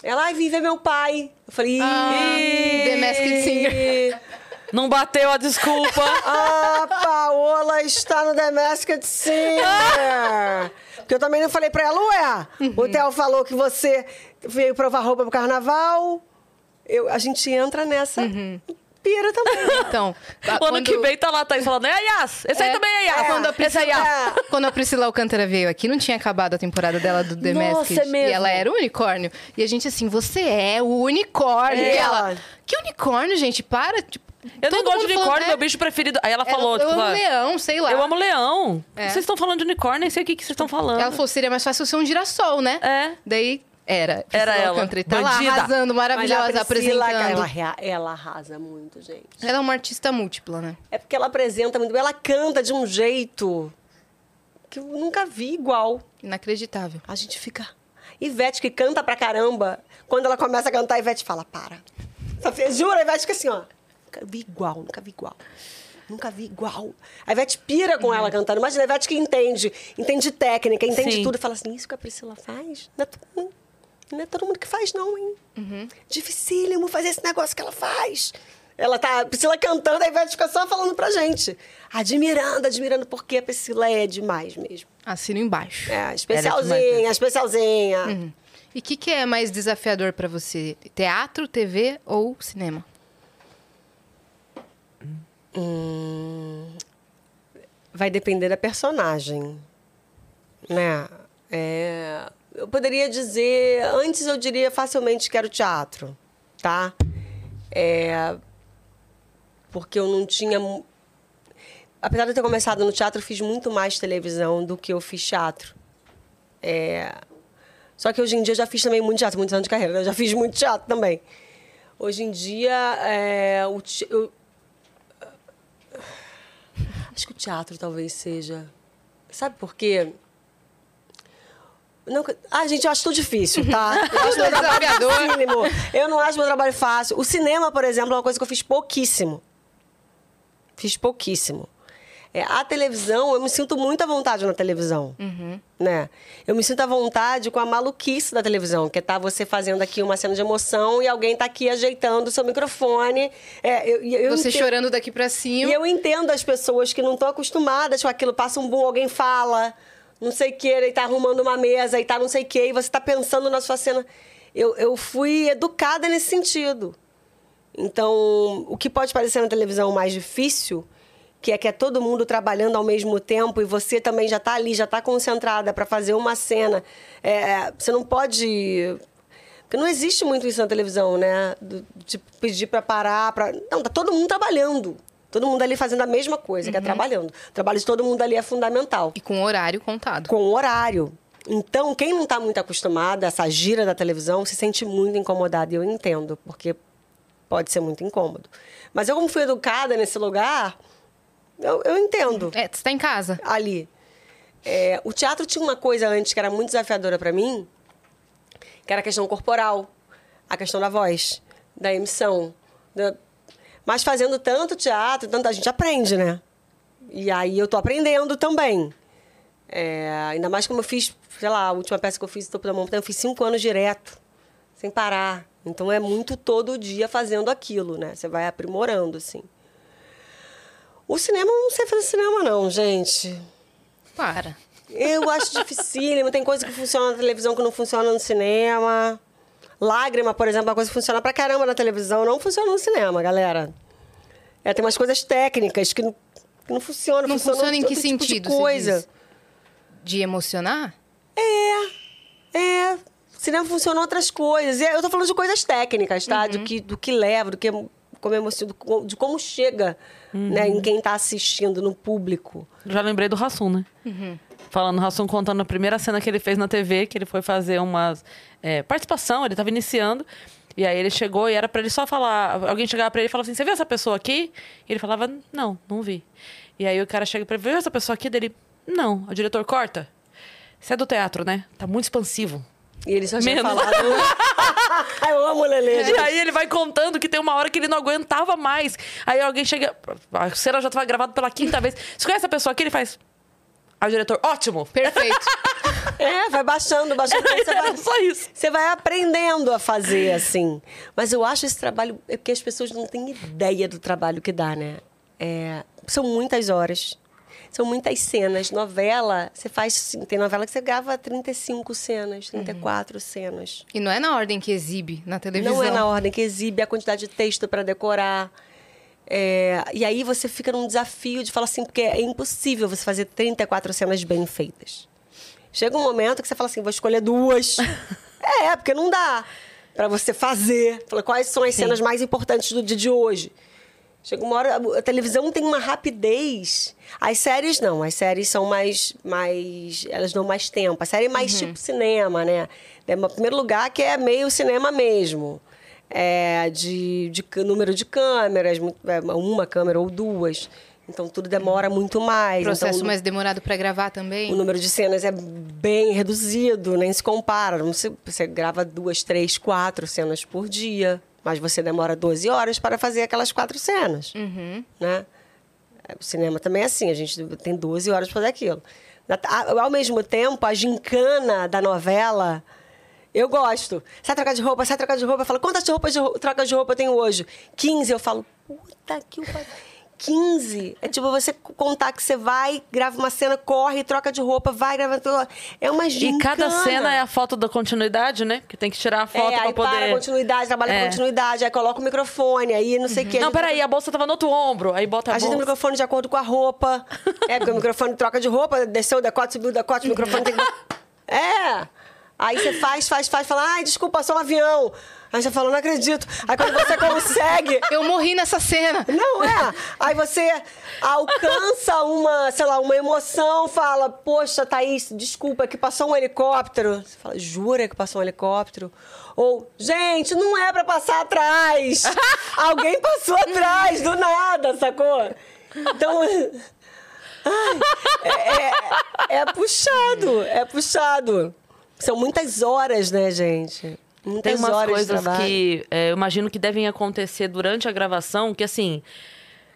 Ela, ai, vim ver meu pai. Eu falei, Ah, "Ih, The Masked Singer." Não bateu a desculpa. A Paola está no The Masked Singer. Porque eu também não falei pra ela, ué, o Theo falou que você veio provar roupa pro carnaval. Eu, a gente entra nessa pira também. Então, O ano quando- que vem tá lá, Thaís falando, é Yas. Esse aí É, também é Yas. é, Quando a Esse aí é Yas. É. Quando a Priscila Alcântara veio aqui, não tinha acabado a temporada dela do The Nossa, Masked. é mesmo. E ela era o unicórnio. E a gente assim, você é o unicórnio. É. E ela, que unicórnio, gente? Para. Tipo, Eu não todo gosto mundo de falando, unicórnio, é, meu bicho preferido. Aí ela falou, eu tipo, amo ah, leão, sei lá. eu amo leão. É. Vocês estão falando de unicórnio, nem sei o que, que vocês estão falando. Ela falou, seria mais fácil ser um girassol, né? É. Daí, era. Priscila Era ela. E tá lá arrasando, maravilhosa, Mas a Priscila, apresentando. Ela, ela arrasa muito, gente. Ela é uma artista múltipla, né? É porque ela apresenta muito bem, ela canta de um jeito que eu nunca vi igual. Inacreditável. A gente fica. Ivete que canta pra caramba. Quando ela começa a cantar, a Ivete fala, para. Jura, a Ivete fica assim, ó. Nunca vi igual, nunca vi igual. Nunca vi igual. A Ivete pira com ela cantando. Imagina a Ivete que entende, entende técnica, entende Sim. tudo. E fala assim, isso que a Priscila faz? Não é, não é todo mundo que faz, não, hein? Dificílimo fazer esse negócio que ela faz. Ela tá, a Priscila cantando, a Ivete fica só falando pra gente. Admirando, admirando, porque a Priscila é demais mesmo. Assino embaixo. É, é especialzinha, especialzinha. E o que, que é mais desafiador pra você? Teatro, TV ou cinema? Hum, vai depender da personagem, né? É, eu poderia dizer, antes eu diria facilmente que era o teatro, tá? É, porque eu não tinha, apesar de eu ter começado no teatro, eu fiz muito mais televisão do que eu fiz teatro. É, só que hoje em dia eu já fiz também muito teatro, muitos anos de carreira, né? eu já fiz muito teatro também. Hoje em dia, é, o, te- eu, Acho que o teatro talvez seja. Sabe por quê? Não, ah, gente, eu acho tudo difícil, tá? Eu acho meu trabalho dificílimo. Eu não acho meu trabalho fácil. O cinema, por exemplo, é uma coisa que eu fiz pouquíssimo. Fiz pouquíssimo. É, a televisão, eu me sinto muito à vontade na televisão. Né? Eu me sinto à vontade com a maluquice da televisão, que é tá você fazendo aqui uma cena de emoção e alguém tá aqui ajeitando o seu microfone. É, eu, eu Você entendo- chorando daqui pra cima. e eu entendo as pessoas que não estão acostumadas com aquilo. Passa um boom, alguém fala, não sei o que, ele tá arrumando uma mesa e tá não sei o que, e você tá pensando na sua cena. Eu, eu fui educada nesse sentido. Então, o que pode parecer na televisão mais difícil, que é que é todo mundo trabalhando ao mesmo tempo e você também já tá ali, já tá concentrada para fazer uma cena. É, você não pode porque não existe muito isso na televisão, né? De pedir para parar, para não, tá todo mundo trabalhando. Todo mundo ali fazendo a mesma coisa, que é trabalhando. O trabalho de todo mundo ali é fundamental E com horário contado. com o horário. Então, quem não está muito acostumado a essa gira da televisão se sente muito incomodado. E eu entendo, porque pode ser muito incômodo. Mas eu, como fui educada nesse lugar, eu, eu entendo É, você tá em casa. ali. É, o teatro tinha uma coisa antes que era muito desafiadora para mim, que era a questão corporal, a questão da voz, da emissão. da- Mas fazendo tanto teatro, tanto a gente aprende, né? E aí eu tô aprendendo também. É, ainda mais como eu fiz, sei lá, a última peça que eu fiz, Topo da Montanha, eu fiz cinco anos direto, sem parar. Então é muito todo dia fazendo aquilo, né? Você vai aprimorando, assim. O cinema, eu não sei fazer cinema, não, gente. Para. Eu acho dificílimo. Tem coisa que funciona na televisão que não funciona no cinema. Lágrima, por exemplo, é uma coisa que funciona pra caramba na televisão, não funciona no cinema, galera. É, tem umas coisas técnicas que não, que não funcionam. Não funcionam funciona em que outro tipo de sentido? você coisa. diz? De emocionar? É. Cinema funciona outras coisas. Eu tô falando de coisas técnicas, tá? Do, que, do que leva, do que como emociona, de como chega né, em quem tá assistindo, no público. Já lembrei do Rassum, né? Falando, Rassum contando a primeira cena que ele fez na TV, que ele foi fazer uma participação, ele tava iniciando. E aí ele chegou e era pra ele só falar. Alguém chegava pra ele e falava assim: Você viu essa pessoa aqui? E ele falava: Não, não vi. E aí o cara chega pra ele: Viu essa pessoa aqui? Dele: Não. O diretor corta. Você é do teatro, né? Tá muito expansivo. E ele só tinha Menos. falado. Eu amo Lelê. E aí ele vai contando que tem uma hora que ele não aguentava mais. Aí alguém chega. A cena já estava gravada pela quinta vez. Você conhece a pessoa aqui? Ele faz. Aí o diretor, ótimo! Perfeito. É, vai baixando, baixando. Você Era vai, só isso. você vai aprendendo a fazer, assim. Mas eu acho esse trabalho... É porque as pessoas não têm ideia do trabalho que dá, né? É, são muitas horas. São muitas cenas. Novela, você faz... assim, Tem novela que você grava 35 cenas, 34 cenas. e não é na ordem que exibe na televisão. Não é na ordem que exibe a quantidade de texto para decorar. É, e aí você fica num desafio de falar assim, porque é impossível você fazer 34 cenas bem feitas. Chega um momento que você fala assim, vou escolher duas. é, porque não dá para você fazer. Fala, quais são as cenas mais importantes do dia de hoje? Chega uma hora, a televisão tem uma rapidez. As séries não, as séries são mais, mais elas dão mais tempo. A série é mais tipo cinema, né? É em primeiro lugar que é meio cinema mesmo. É, de, de número de câmeras, é, uma câmera ou duas. Então tudo demora muito mais. Processo então, mais demorado pra gravar também. o número de cenas é bem reduzido, nem se compara. Se- Você grava duas, três, quatro cenas por dia, mas você demora 12 horas para fazer aquelas quatro cenas. Né? É, O cinema também é assim, a gente tem 12 horas para fazer aquilo. Ao mesmo tempo, a gincana da novela, eu gosto. Sai trocar de roupa, sai trocar de roupa. Eu falo, quantas roupas de rou- trocas de roupa eu tenho hoje? 15. Eu falo, puta que o pariu. 15. É tipo você contar que você vai, grava uma cena, corre, troca de roupa, vai, grava. É uma E gincana. cada cena é a foto da continuidade, né? Que tem que tirar a foto é, pra aí poder. para, continuidade, trabalha É. com continuidade, aí coloca o microfone, aí não sei o quê. Não, A gente- peraí, a bolsa tava no outro ombro. Aí bota a, A gente tem o bolsa. microfone de acordo com a roupa. É, porque o microfone troca de roupa, desceu o decote, subiu o decote, o microfone tem que. É! Aí você faz, faz, faz, fala, ai, desculpa, só um avião. Aí você fala, não acredito. Aí quando você consegue. Eu morri nessa cena. Não é. Aí você alcança uma, sei lá, uma emoção, fala, poxa, Thaís, desculpa, que passou um helicóptero. Você fala, jura que passou um helicóptero? Ou, gente, não é pra passar atrás. Alguém passou atrás, do nada, sacou? Então. ai, é, é- é puxado, é puxado. São muitas horas, né, gente? Muitas Tem umas horas coisas que é, eu imagino que devem acontecer durante a gravação, que assim.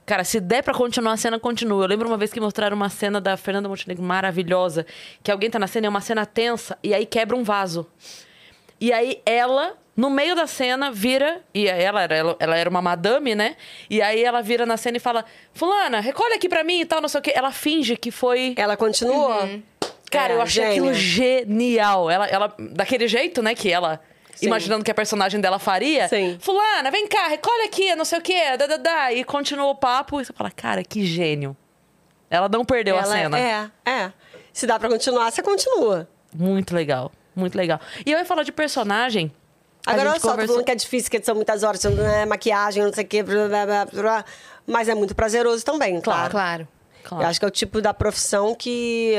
Cara, se der pra continuar a cena, continua. Eu lembro uma vez que mostraram uma cena da Fernanda Montenegro maravilhosa, que alguém tá na cena, é uma cena tensa, e aí quebra um vaso. E aí ela, no meio da cena, vira. E ela era, ela, ela era uma madame, né? E aí ela vira na cena e fala: Fulana, recolhe aqui pra mim e tal, não sei o quê. Ela finge que foi. Ela continuou. Cara, É, eu achei gênia. aquilo genial. Ela, ela, daquele jeito, né, que ela. Sim. Imaginando que a personagem dela faria. Sim. Fulana, vem cá, recolhe aqui, não sei o quê, da, da, da. E continua o papo. E você fala, cara, que gênio. Ela não perdeu a Ela- cena. É, é. Se dá pra continuar, você continua. Muito legal, muito legal. E eu ia falar de personagem. a Agora, olha só, tô conversou- falando que é difícil, que são muitas horas, não é maquiagem, não sei o quê, blá, blá, blá, blá, mas é muito prazeroso também, claro. Claro. Claro. Eu acho que é o tipo da profissão que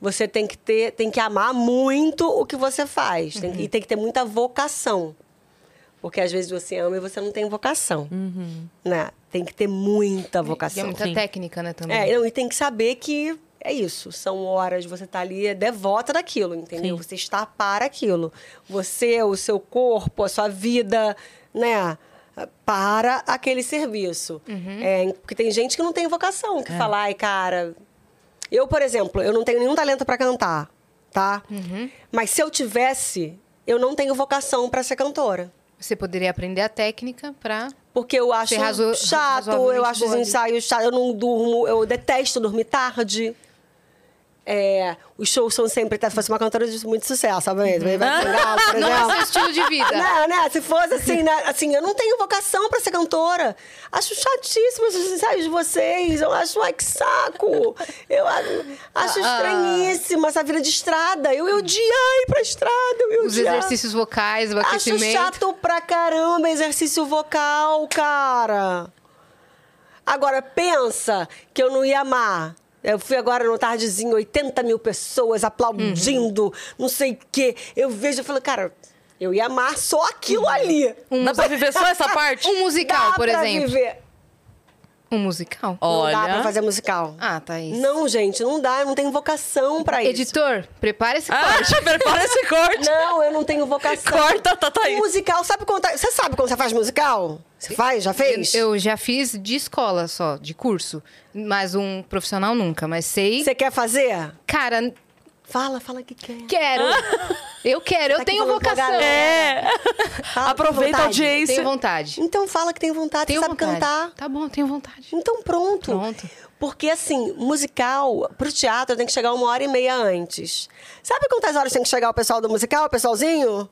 você tem que ter, tem que amar muito o que você faz. Tem que- e tem que ter muita vocação. Porque às vezes você ama e você não tem vocação. Né? Tem que ter muita E é vocação. muita Sim. técnica, né, também. É, não, e tem que saber que é isso. São horas, você tá ali devota daquilo, entendeu? Sim. Você está para aquilo. Você, o seu corpo, a sua vida, né? Para aquele serviço. É, porque tem gente que não tem vocação, que fala, ai, cara. Eu, por exemplo, eu não tenho nenhum talento para cantar, tá? Mas se eu tivesse, eu não tenho vocação para ser cantora. Você poderia aprender a técnica pra. Porque eu acho chato, eu acho os ali. ensaios chatos, eu não durmo, eu detesto dormir tarde. É, os shows são sempre. Se fosse uma cantora de muito sucesso, sabe? Vai por Não é exemplo. seu estilo de vida. Não, né? Se fosse assim, né? assim, eu não tenho vocação pra ser cantora. Acho chatíssimo os ensaios de vocês. Eu acho, ai, que saco. Eu acho Ah. estranhíssima essa vida de estrada. Eu, eu odiar ir pra estrada. Eu Os exercícios vocais, o Acho aquecimento. chato pra caramba exercício vocal, cara. Agora, pensa que eu não ia amar. Eu fui agora no tardezinho, 80 mil pessoas aplaudindo, Uhum. não sei o quê. Eu vejo e falo, cara, eu ia amar só aquilo ali. Dá pra viver só essa parte? Um musical, Dá por pra exemplo. Viver. Um musical? Olha. Não dá pra fazer musical. Ah, Thaís. Não, gente, não dá. Eu não tenho vocação pra isso. Editor, prepara esse Ah, corte. prepara esse corte. Não, eu não tenho vocação. Corta, tá, tá aí. Musical, sabe contar? Você sabe quando você faz musical? Você faz? Já fez? Eu já fiz de escola só, de curso. Mas um profissional nunca. Mas sei. Você quer fazer? Cara, Fala, fala que quer. quero. Eu quero, eu Tá aqui tenho vocação. É. Fala, Aproveita tem a vontade. audiência. Tenho vontade. Então fala que tem vontade, Tenho sabe vontade. cantar. Tá bom, tenho vontade. Então pronto. Pronto. Porque assim, musical, pro teatro tem que chegar uma hora e meia antes. Sabe quantas horas tem que chegar o pessoal do musical, o pessoalzinho?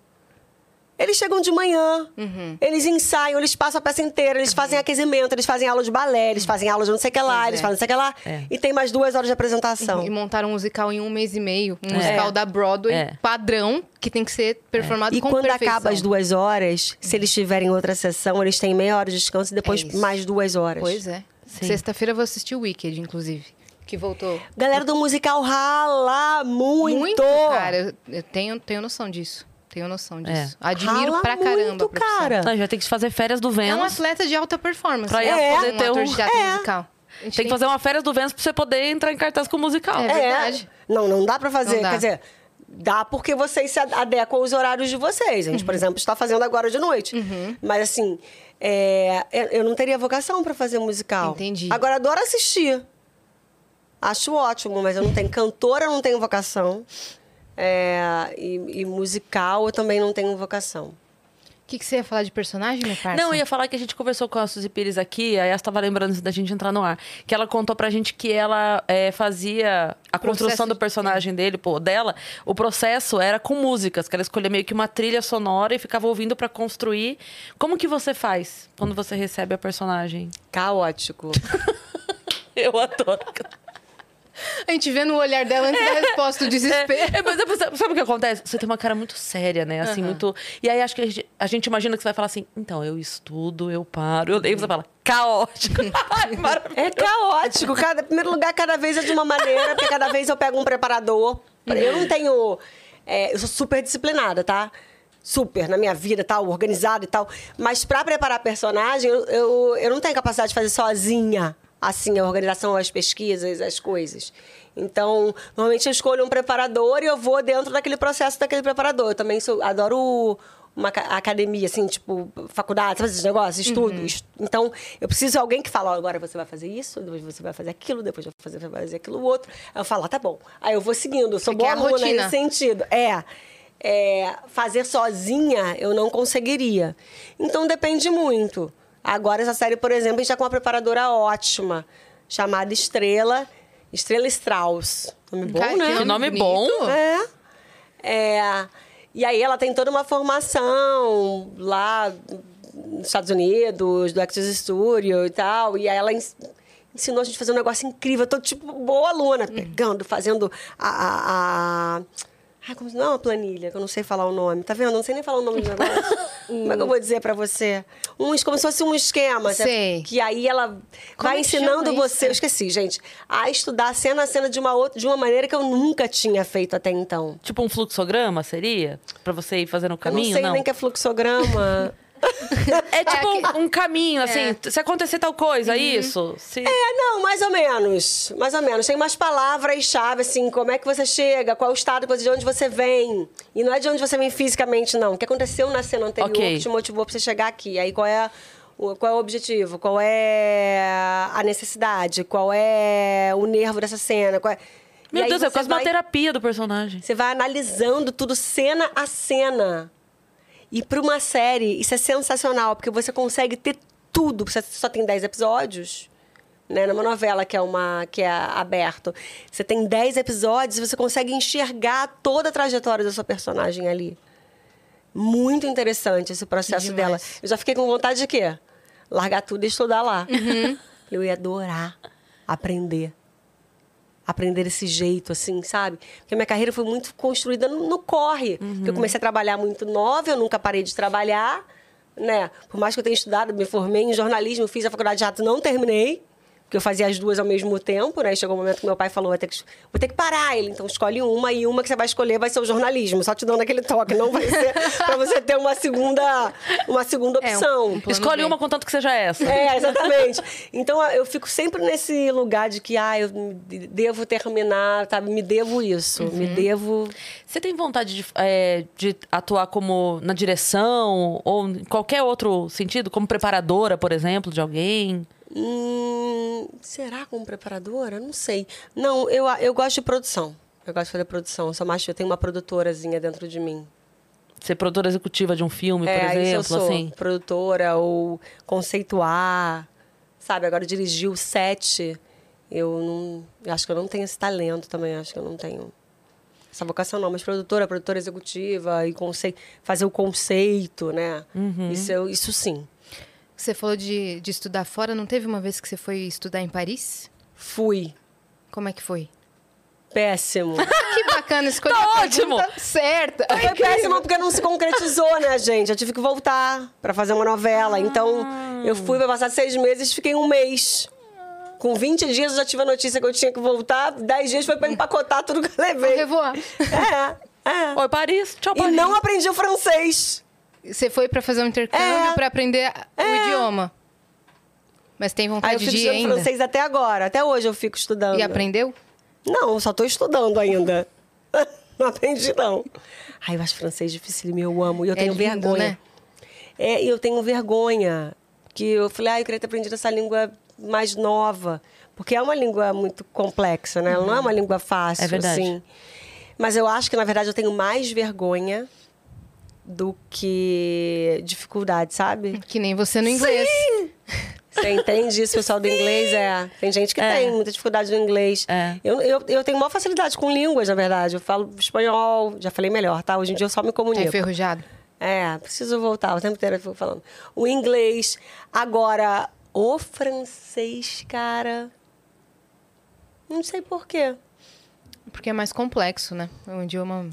Eles chegam de manhã, Uhum. eles ensaiam, eles passam a peça inteira, eles fazem aquecimento, eles fazem aula de balé, eles fazem aula de não sei o que lá, Pois eles é. fazem não sei o que lá. É. E tem mais duas horas de apresentação. E montaram um musical em um mês e meio. Um musical da Broadway, É. padrão, que tem que ser performado E com quando perfeição. acaba as duas horas, se eles tiverem outra sessão, eles têm meia hora de descanso e depois É mais duas horas. Pois é. Sexta-feira eu vou assistir o Wicked, inclusive. Que voltou. Galera do musical rala muito. cara. Eu, eu tenho, tenho noção disso. Tenho noção disso. Admiro Rala pra caramba. muito, cara. Não, já tem que fazer férias do É um Vênus. atleta de alta performance. Pra ir poder um ter um- de teatro é. musical. Tem que fazer uma férias do Vênus pra você poder entrar em cartaz com o musical. É. verdade. Não, não dá pra fazer. Dá. Quer dizer, dá porque vocês se adequam aos horários de vocês. A gente, por Uhum. exemplo, está fazendo agora de noite. Mas assim, é, eu não teria vocação pra fazer musical. Entendi. Agora, adoro assistir. Acho ótimo, mas eu não tenho cantora, eu não tenho vocação. É, e, e musical eu também não tenho vocação. O que, que você ia falar de personagem, minha parça? Não, eu ia falar que a gente conversou com a Suzy Pires aqui, aí ela estava lembrando da gente entrar no ar, que ela contou pra gente que ela é, fazia a construção do de- personagem dele, pô, dela, o processo era com músicas, que ela escolhia meio que uma trilha sonora e ficava ouvindo pra construir. Como que você faz quando você recebe a personagem? Caótico. Eu adoro. A gente vê no olhar dela antes da resposta o desespero. É, é, mas sabe o que acontece? Você tem uma cara muito séria, né? Assim, muito. E aí acho que a gente, a gente imagina que você vai falar assim, então, eu estudo, eu paro. Eu... Aí você fala, caótico. Ai. É caótico. Cada, em primeiro lugar, cada vez é de uma maneira, porque cada vez eu pego um preparador. Eu não tenho. é, eu sou super disciplinada, tá? Super na minha vida, tal, organizada e tal. Mas pra preparar personagem, eu, eu, eu não tenho capacidade de fazer sozinha, assim, a organização, as pesquisas, as coisas. Então, normalmente eu escolho um preparador e eu vou dentro daquele processo daquele preparador. Eu também sou, adoro uma aca- academia, assim, tipo, faculdade, sabe esses negócios? Estudo. est- Então, eu preciso de alguém que fala, ó, agora você vai fazer isso, depois você vai fazer aquilo, depois você vai fazer, fazer aquilo outro. Aí eu falo, ah, tá bom. Aí eu vou seguindo, eu sou Você boa quer a aluna nesse sentido. É. É, fazer sozinha eu não conseguiria. Então depende muito. Agora, essa série, por exemplo, a gente tá com uma preparadora ótima, chamada Estrela, Estrela Strauss. Nome bom, Cara, né? Que nome bonito. bom. É. É. E aí ela tem toda uma formação lá nos Estados Unidos, do Access Studio e tal. E aí ela ens- ensinou a gente a fazer um negócio incrível. Eu tô, tipo, boa aluna, pegando, fazendo a... a, a... Ai, como, não é uma planilha, que eu não sei falar o nome. Tá vendo? Eu não sei nem falar o nome do negócio. como é que eu vou dizer pra você? Um, como se fosse um esquema. sabe? Sei. Que aí ela Como vai é ensinando você... isso? Eu esqueci, gente. A estudar cena a cena de uma, outra, de uma maneira que eu nunca tinha feito até então. Tipo um fluxograma, seria? Pra você ir fazendo o Eu caminho? não sei nem que é fluxograma. É tipo aqui- um, um caminho, assim. Se acontecer tal coisa, isso. Se... É, não, mais ou menos. Mais ou menos. Tem umas palavras-chave, assim, como é que você chega, qual é o estado de onde você vem. E não é de onde você vem fisicamente, não. O que aconteceu na cena anterior Ok. que te motivou pra você chegar aqui. Aí qual é, o, qual é o objetivo? Qual é a necessidade? Qual é o nervo dessa cena? Qual é... Meu Deus, é quase uma vai- terapia do personagem. Você vai analisando tudo cena a cena. E para uma série, isso é sensacional, porque você consegue ter tudo. Você só tem 10 episódios. Né? Numa novela que é uma que é aberto. Você tem 10 episódios e você consegue enxergar toda a trajetória da sua personagem ali. Muito interessante esse processo dela. Eu já fiquei com vontade de quê? Largar tudo e estudar lá. Eu ia adorar aprender aprender esse jeito, assim, sabe? Porque minha carreira foi muito construída no, no corre. Porque eu comecei a trabalhar muito nova, eu nunca parei de trabalhar, né? Por mais que eu tenha estudado, me formei em jornalismo, fiz a faculdade de teatro, não terminei. Porque eu fazia as duas ao mesmo tempo, né? E chegou um momento que meu pai falou, vou ter que, vou ter que parar. Ele, então, escolhe uma e uma que você vai escolher vai ser o jornalismo. Só te dando aquele toque, não vai ser pra você ter uma segunda, uma segunda É, um- opção. um plano Escolhe uma contanto que seja essa. É, exatamente. Então eu fico sempre nesse lugar de que, ah, eu devo terminar, sabe? Me devo isso. Me devo. Você tem vontade de, é, de atuar como na direção ou em qualquer outro sentido? Como preparadora, por exemplo, de alguém? Hum, será como preparadora? Não sei. Não, eu, eu gosto de produção. Eu gosto de fazer produção. Eu sou mais, eu tenho uma produtorazinha dentro de mim. Ser produtora executiva de um filme, é, por isso eu exemplo, sou. assim. Produtora ou conceituar. Sabe, agora dirigir o set. Eu não. eu acho que eu não tenho esse talento também. Acho que eu não tenho essa vocação, não. Mas produtora, produtora executiva e fazer o conceito, né? Uhum. Isso, eu, isso sim. Você falou de, de estudar fora. Não teve uma vez que você foi estudar em Paris? Fui. Como é que foi? Péssimo. Que bacana, escolhi Tá ótimo. certa. Foi péssimo porque não se concretizou, né, gente? Eu tive que voltar pra fazer uma novela. Então, eu fui pra passar seis meses fiquei um mês. Com 20 dias eu já tive a notícia que eu tinha que voltar. 10 dias foi pra empacotar tudo que eu levei. Revoar. É, é. Oi, Paris. Tchau, E Paris. não aprendi o francês. Você foi pra fazer um intercâmbio É. pra aprender o É. idioma. Mas tem eu vontade de ir ainda? francês até agora. Até hoje eu fico estudando. E aprendeu? Não, só tô estudando ainda. não aprendi, não. Ai, eu acho francês difícil, eu amo. E eu É tenho lindo, vergonha. né? É, e eu tenho vergonha. Que eu falei, ah, eu queria ter aprendido essa língua mais nova. Porque é uma língua muito complexa, né? Ela não é uma língua fácil, É verdade. assim. Mas eu acho que, na verdade, eu tenho mais vergonha do que dificuldade, sabe? Que nem você no inglês. Você entende isso, pessoal do inglês? É. Tem gente que É. tem muita dificuldade no inglês. É. Eu, eu, eu tenho maior facilidade com línguas, na verdade. Eu falo espanhol, já falei melhor, tá? Hoje em dia eu só me Tá comunico. enferrujado. É, preciso voltar, o tempo inteiro eu fico falando. O inglês. Agora, o francês, cara. Não sei porquê. Porque é mais complexo, né? É um idioma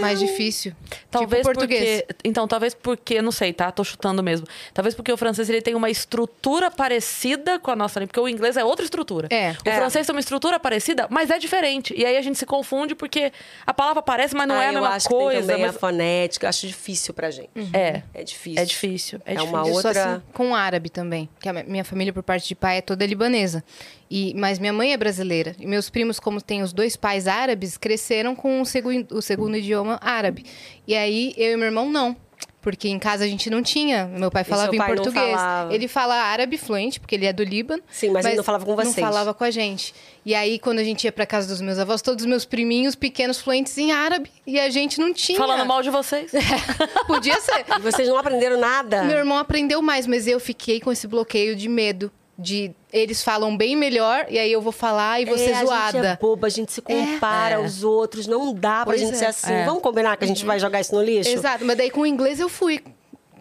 mais difícil. Talvez tipo português. porque. Então, talvez porque, não sei, tá? Tô chutando mesmo. Talvez porque o francês ele tem uma estrutura parecida com a nossa língua, porque o inglês é outra estrutura. É. O É. francês tem uma estrutura parecida, mas é diferente. E aí a gente se confunde porque a palavra parece, mas não Ah, é a eu mesma acho que coisa. tem também mas- a fonética. Eu acho difícil pra gente. É. É difícil. É difícil. É, É difícil. uma sou outra- assim com o árabe também. Que a minha família, por parte de pai, é toda libanesa. E, mas minha mãe é brasileira. E meus primos, como têm os dois pais árabes, cresceram com o, segu- o segundo idioma árabe. E aí, eu e meu irmão, não. Porque em casa a gente não tinha. Meu pai falava em pai não português. falava? Ele fala árabe fluente, porque ele é do Líbano. Sim, mas ele não falava com Não vocês. falava com a gente. E aí, quando a gente ia pra casa dos meus avós, todos os meus priminhos pequenos fluentes em árabe. E a gente não tinha. Falando mal de vocês. Podia ser. E vocês não aprenderam nada? Meu irmão aprendeu mais, mas eu fiquei com esse bloqueio de medo. De eles falam bem melhor e aí eu vou falar e vou ser é, A gente zoada. é boba, a gente se compara É. aos outros. Não dá pra Pois gente é. ser assim. É. Vamos combinar que a gente vai jogar isso no lixo? Exato, mas daí com o inglês eu fui.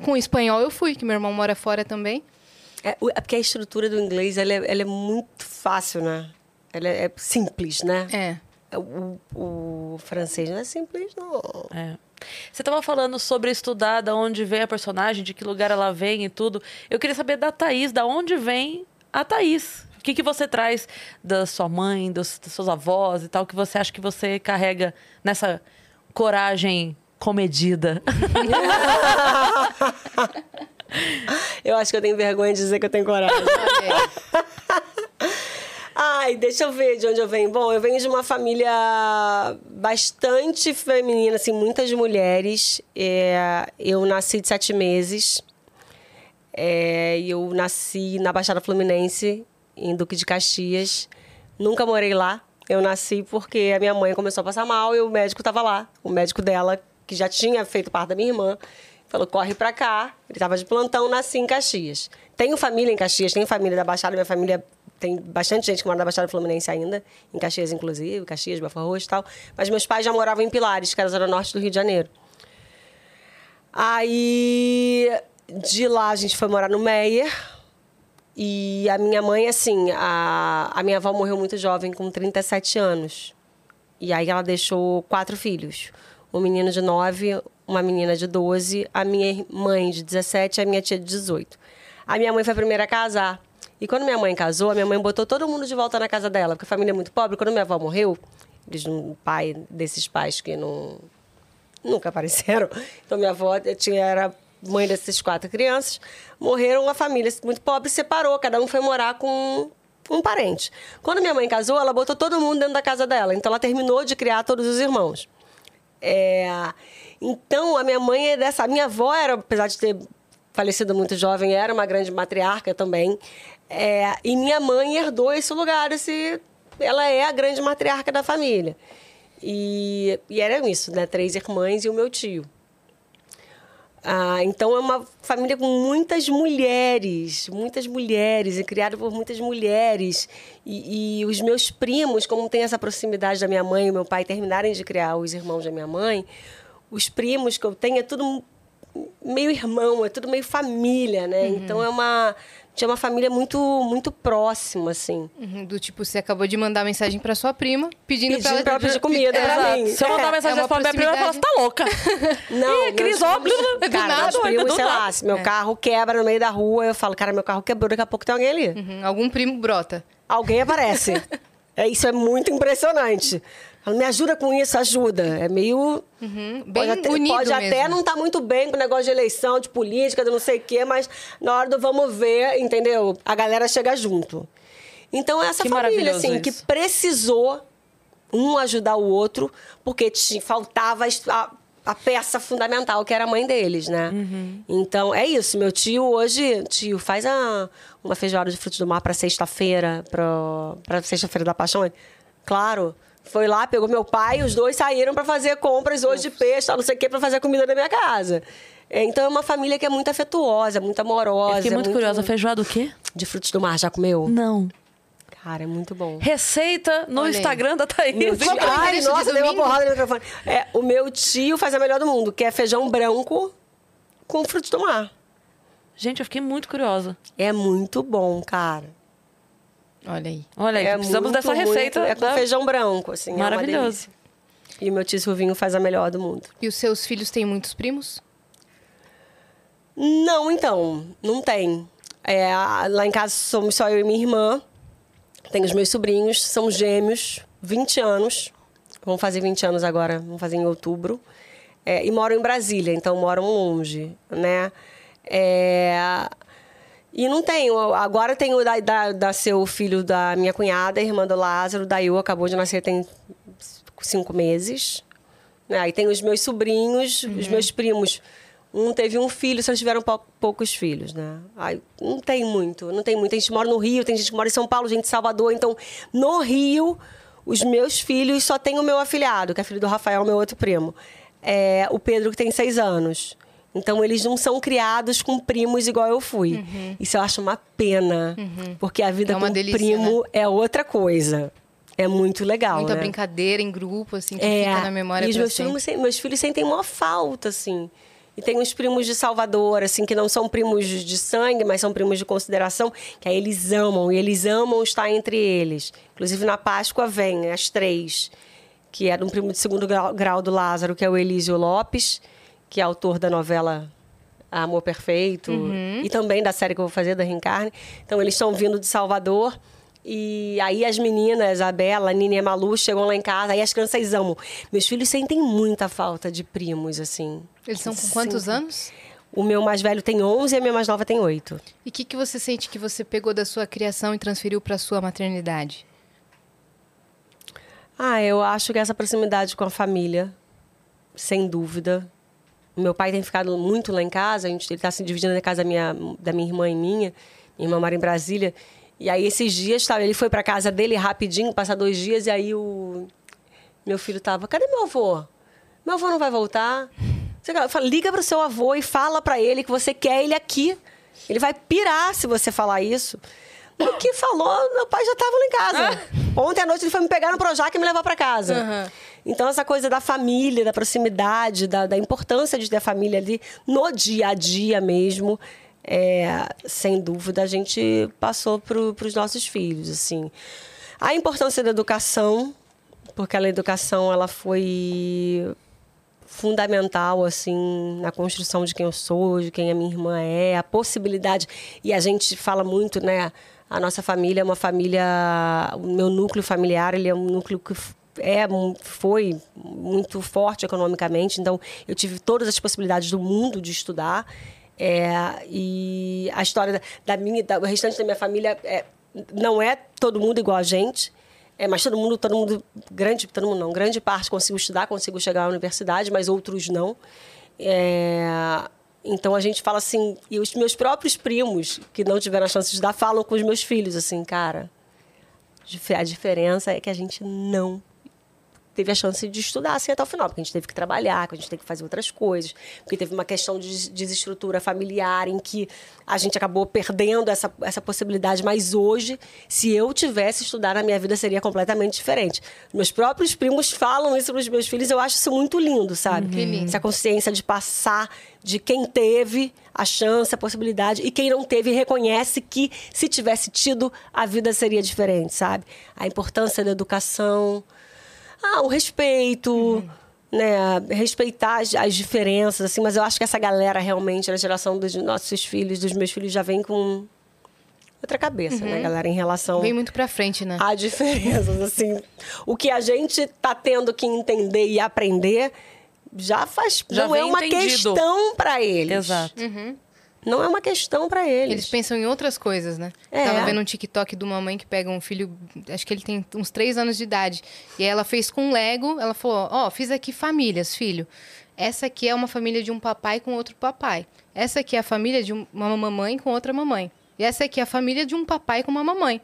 Com o espanhol eu fui, que meu irmão mora fora também. É, o- é porque a estrutura do inglês ela é, ela é muito fácil, né? Ela é, é simples, né? É. O, o francês não é simples, não. É. Você tava falando sobre estudar da onde vem a personagem, de que lugar ela vem e tudo. Eu queria saber da Thaís, da onde vem a Thaís? O que, que você traz da sua mãe, dos, dos seus avós e tal, que você acha que você carrega nessa coragem comedida? Eu acho que eu tenho vergonha de dizer que eu tenho coragem. Ai, deixa eu ver de onde eu venho. Bom, eu venho de uma família bastante feminina, assim, muitas mulheres. É, eu nasci de sete meses. É, eu nasci na Baixada Fluminense, em Duque de Caxias. Nunca morei lá. Eu nasci porque a minha mãe começou a passar mal e o médico estava lá. O médico dela, que já tinha feito parte da minha irmã, falou: corre pra cá. Ele estava de plantão, nasci em Caxias. Tenho família em Caxias, tenho família da Baixada, minha família tem bastante gente que mora na Baixada Fluminense ainda, em Caxias, inclusive, Caxias, Belfort Roxo e tal. Mas meus pais já moravam em Pilares, que era a zona norte do Rio de Janeiro. Aí, de lá, a gente foi morar no Meier. E a minha mãe, assim, a, a minha avó morreu muito jovem, com 37 anos. E aí ela deixou quatro filhos. Um menino de 9, uma menina de 12, a minha mãe de 17 e a minha tia de 18. A minha mãe foi a primeira a casar. E quando minha mãe casou, a minha mãe botou todo mundo de volta na casa dela, porque a família é muito pobre. Quando minha avó morreu, eles um pai desses pais que não nunca apareceram. Então minha avó tinha era mãe dessas quatro crianças, morreram uma família muito pobre, separou, cada um foi morar com um parente. Quando minha mãe casou, ela botou todo mundo dentro da casa dela, então ela terminou de criar todos os irmãos. É, então a minha mãe é dessa, a minha avó era, apesar de ter falecido muito jovem, era uma grande matriarca também. É, e minha mãe herdou esse lugar, esse, ela é a grande matriarca da família. E, e era isso, né? Três irmãs e o meu tio. Ah, então é uma família com muitas mulheres, muitas mulheres, e criada por muitas mulheres. E, e, os meus primos, como tem essa proximidade da minha mãe e meu pai terminarem de criar os irmãos da minha mãe, os primos que eu tenho é tudo meio irmão, é tudo meio família, né? Uhum. Então é uma tinha uma família muito muito próxima, assim. Uhum, do tipo, você acabou de mandar mensagem pra sua prima, pedindo, pedindo pra ela, pra ela pedir comida é, pra mim. Se eu mandar É, mensagem é uma pra minha prima, ela fala, você tá louca. Não, Ih, Cris, meus ó, primos- do cara, nada, meus primos, do sei nada. lá, se meu carro quebra no meio da rua, eu falo, cara, meu carro quebrou, daqui a pouco tem alguém ali. Uhum, algum primo brota. Alguém aparece. é, isso é muito impressionante. Falo, Me ajuda com isso, ajuda. É meio. Uhum, bem pode até, pode até não estar muito bem com o negócio de eleição, de política, de não sei o quê, mas na hora do vamos ver, entendeu? A galera chega junto. Então, essa Que família, assim, que isso. precisou um ajudar o outro, porque te, faltava a, a peça fundamental, que era a mãe deles, né? Uhum. Então, é isso. Meu tio hoje, tio, faz a, uma feijoada de frutos do mar para sexta-feira, para sexta-feira da paixão. Claro. Foi lá, pegou meu pai, os dois saíram para fazer compras hoje de peixe, tal, não sei o quê, para fazer a comida da minha casa. É, Então é uma família que é muito afetuosa, muito amorosa. Eu fiquei é muito curiosa. Feijoada o quê? De frutos do mar, já comeu? Não. Cara, é muito bom. Receita no Olha aí. Instagram da Thaís. Meu tio, que ai, de nossa, dei uma porrada no microfone. É, o meu tio faz a melhor do mundo, que é feijão branco com frutos do mar. Gente, eu fiquei muito curiosa. É muito bom, cara. Olha aí. Olha aí, é precisamos muito, dessa receita. muito- É com da- feijão branco, assim. é uma Maravilhoso. delícia. e o meu tio Silvinho faz a melhor do mundo. E os seus filhos têm muitos primos? Não, então, não tem. É, lá em casa somos só eu e minha irmã. Tenho os meus sobrinhos, são gêmeos, 20 anos. Vão fazer 20 anos agora, vão fazer em outubro. É, e moram em Brasília, então moram longe, né? É, e não tenho. Agora tenho da, da, da seu filho da minha cunhada, irmã do Lázaro, da Eu, acabou de nascer tem cinco meses. Né? Aí tem os meus sobrinhos, os meus primos. Um teve um filho, só tiveram pou- poucos filhos, né? Aí, não tem muito, não tem muito. A gente mora no Rio, tem gente que mora em São Paulo, gente de Salvador. Então, no Rio, os meus filhos só tem o meu afilhado, que é filho do Rafael, meu outro primo. É, o Pedro, que tem seis anos. Então, eles não são criados com primos igual eu fui. Isso eu acho uma pena, porque a vida É com delícia, primo é outra coisa. É muito legal, Muita né? brincadeira em grupo, assim, que É, fica na memória e os meus filhos, meus filhos sentem uma falta, assim. E tem uns primos de Salvador, assim, que não são primos de sangue, mas são primos de consideração, que aí eles amam, e eles amam estar entre eles. Inclusive, na Páscoa vem as três, que é de um primo de segundo grau, grau do Lázaro, que é o Elísio Lopes, que é autor da novela Amor Perfeito, Uhum. e também da série que eu vou fazer, da Reencarne. Então, eles estão vindo de Salvador. E aí as meninas, a Bela, a Nina e a Malu, chegam lá em casa, aí as crianças amam. Meus filhos sentem muita falta de primos, assim. Eles são com quantos anos? O meu mais velho tem 11 e a minha mais nova tem 8. E o que, que você sente que você pegou da sua criação e transferiu para sua maternidade? Ah, eu acho que essa proximidade com a família, sem dúvida. Meu pai tem ficado muito lá em casa, a gente, ele está se dividindo na casa da minha, da minha irmã e minha. Minha irmã mora em Brasília. E aí, esses dias, tá, ele foi para casa dele rapidinho, passar dois dias, e aí o meu filho tava, cadê meu avô? Meu avô não vai voltar? Eu falo, liga pro seu avô e fala para ele que você quer ele aqui. Ele vai pirar se você falar isso. O que falou, meu pai já estava lá em casa. Ontem à noite ele foi me pegar no Projac e me levar para casa. Uhum. Então, essa coisa da família, da proximidade, da, da, importância de ter a família ali no dia a dia mesmo, é, sem dúvida, a gente passou para os nossos filhos. assim. A importância da educação, porque a educação ela foi fundamental assim na construção de quem eu sou, de quem a minha irmã é, a possibilidade e a gente fala muito, né? A nossa família é uma família, o meu núcleo familiar, ele é um núcleo que é foi muito forte economicamente, então eu tive todas as possibilidades do mundo de estudar. É, e a história da, da minha, da, o restante da minha família é, não é todo mundo igual a gente. É, mas todo mundo, todo mundo, grande, todo mundo não, grande parte conseguiu estudar, conseguiu chegar à universidade, mas outros não. É, então a gente fala assim, e os meus próprios primos que não tiveram a chance de estudar falam com os meus filhos assim, cara, a diferença é que a gente não teve a chance de estudar assim até o final, porque a gente teve que trabalhar, porque a gente teve que fazer outras coisas, porque teve uma questão de desestrutura familiar em que a gente acabou perdendo essa, essa possibilidade. Mas hoje, se eu tivesse estudado, a minha vida seria completamente diferente. Meus próprios primos falam isso para os meus filhos, eu acho isso muito lindo, sabe? Que lindo. Essa consciência de passar de quem teve a chance, a possibilidade, e quem não teve reconhece que se tivesse tido, a vida seria diferente, sabe? A importância da educação, ah, o respeito, uhum. né? Respeitar as, as, diferenças, assim. Mas eu acho que essa galera realmente, a geração dos nossos filhos, dos meus filhos, já vem com outra cabeça, né, uhum. né, galera, em relação... Vem muito pra frente, né? A diferenças, assim. o que a gente tá tendo que entender e aprender já faz... Já não é uma entendido. questão para eles. Exato. Uhum. Não é uma questão para eles. Eles pensam em outras coisas, né? É. Tava vendo um TikTok de uma mãe que pega um filho, acho que ele tem uns três anos de idade. E aí ela fez com Lego, ela falou: Ó, oh, fiz aqui famílias, filho. Essa aqui é uma família de um papai com outro papai. Essa aqui é a família de uma mamãe com outra mamãe. E essa aqui é a família de um papai com uma mamãe.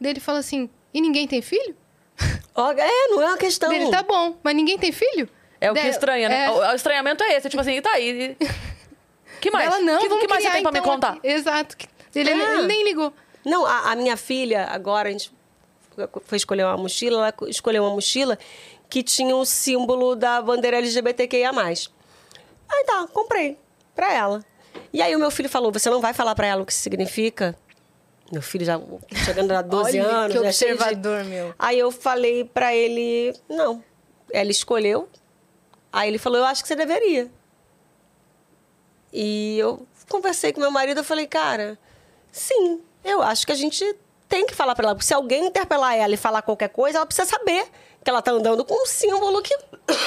Daí ele fala assim: e ninguém tem filho? É, não é uma questão. Ele tá bom, mas ninguém tem filho? É o que estranha, né? É... O, o estranhamento é esse, tipo assim, tá aí. Que mais? Ela não, que, que mais você tem então, pra me contar? Exato. Ele, ah. ele, nem ligou. Não, a, a, minha filha, agora, a gente foi escolher uma mochila, ela escolheu uma mochila que tinha o símbolo da bandeira LGBTQIA+. Aí tá, comprei pra ela. E aí o meu filho falou, você não vai falar pra ela o que significa? Meu filho já chegando a 12 Olha, anos. Que observador, de... meu. Aí eu falei pra ele, não. Ela escolheu. Aí ele falou, eu acho que você deveria. E eu conversei com meu marido, eu falei, cara, sim, eu acho que a gente tem que falar para ela. Porque se alguém interpelar ela e falar qualquer coisa, ela precisa saber que ela tá andando com um símbolo que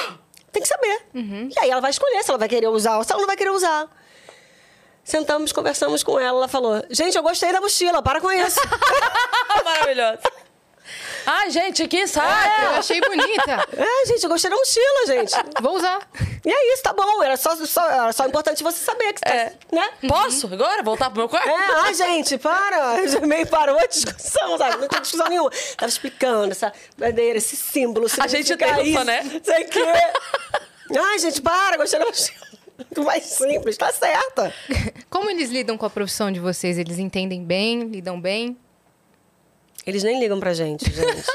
tem que saber. Uhum. E aí ela vai escolher se ela vai querer usar ou se ela não vai querer usar. Sentamos, conversamos com ela, ela falou: Gente, eu gostei da mochila, para com isso. Maravilhoso. Ai, gente, que saco! É, eu achei bonita. É, gente, eu gostei da mochila, gente. Vou usar. E é isso, tá bom. Era só, só, era só importante você saber que você é. tá, né? Posso agora voltar pro meu quarto? É, ai, gente, para. Já meio parou a discussão, sabe? Não tem discussão nenhuma. Tava explicando essa bandeira, esse símbolo. A gente tem isso, né? Sei que. Ai, gente, para, gostei da mochila. Muito mais simples, tá certa. Como eles lidam com a profissão de vocês? Eles entendem bem, lidam bem? Eles nem ligam pra gente, gente.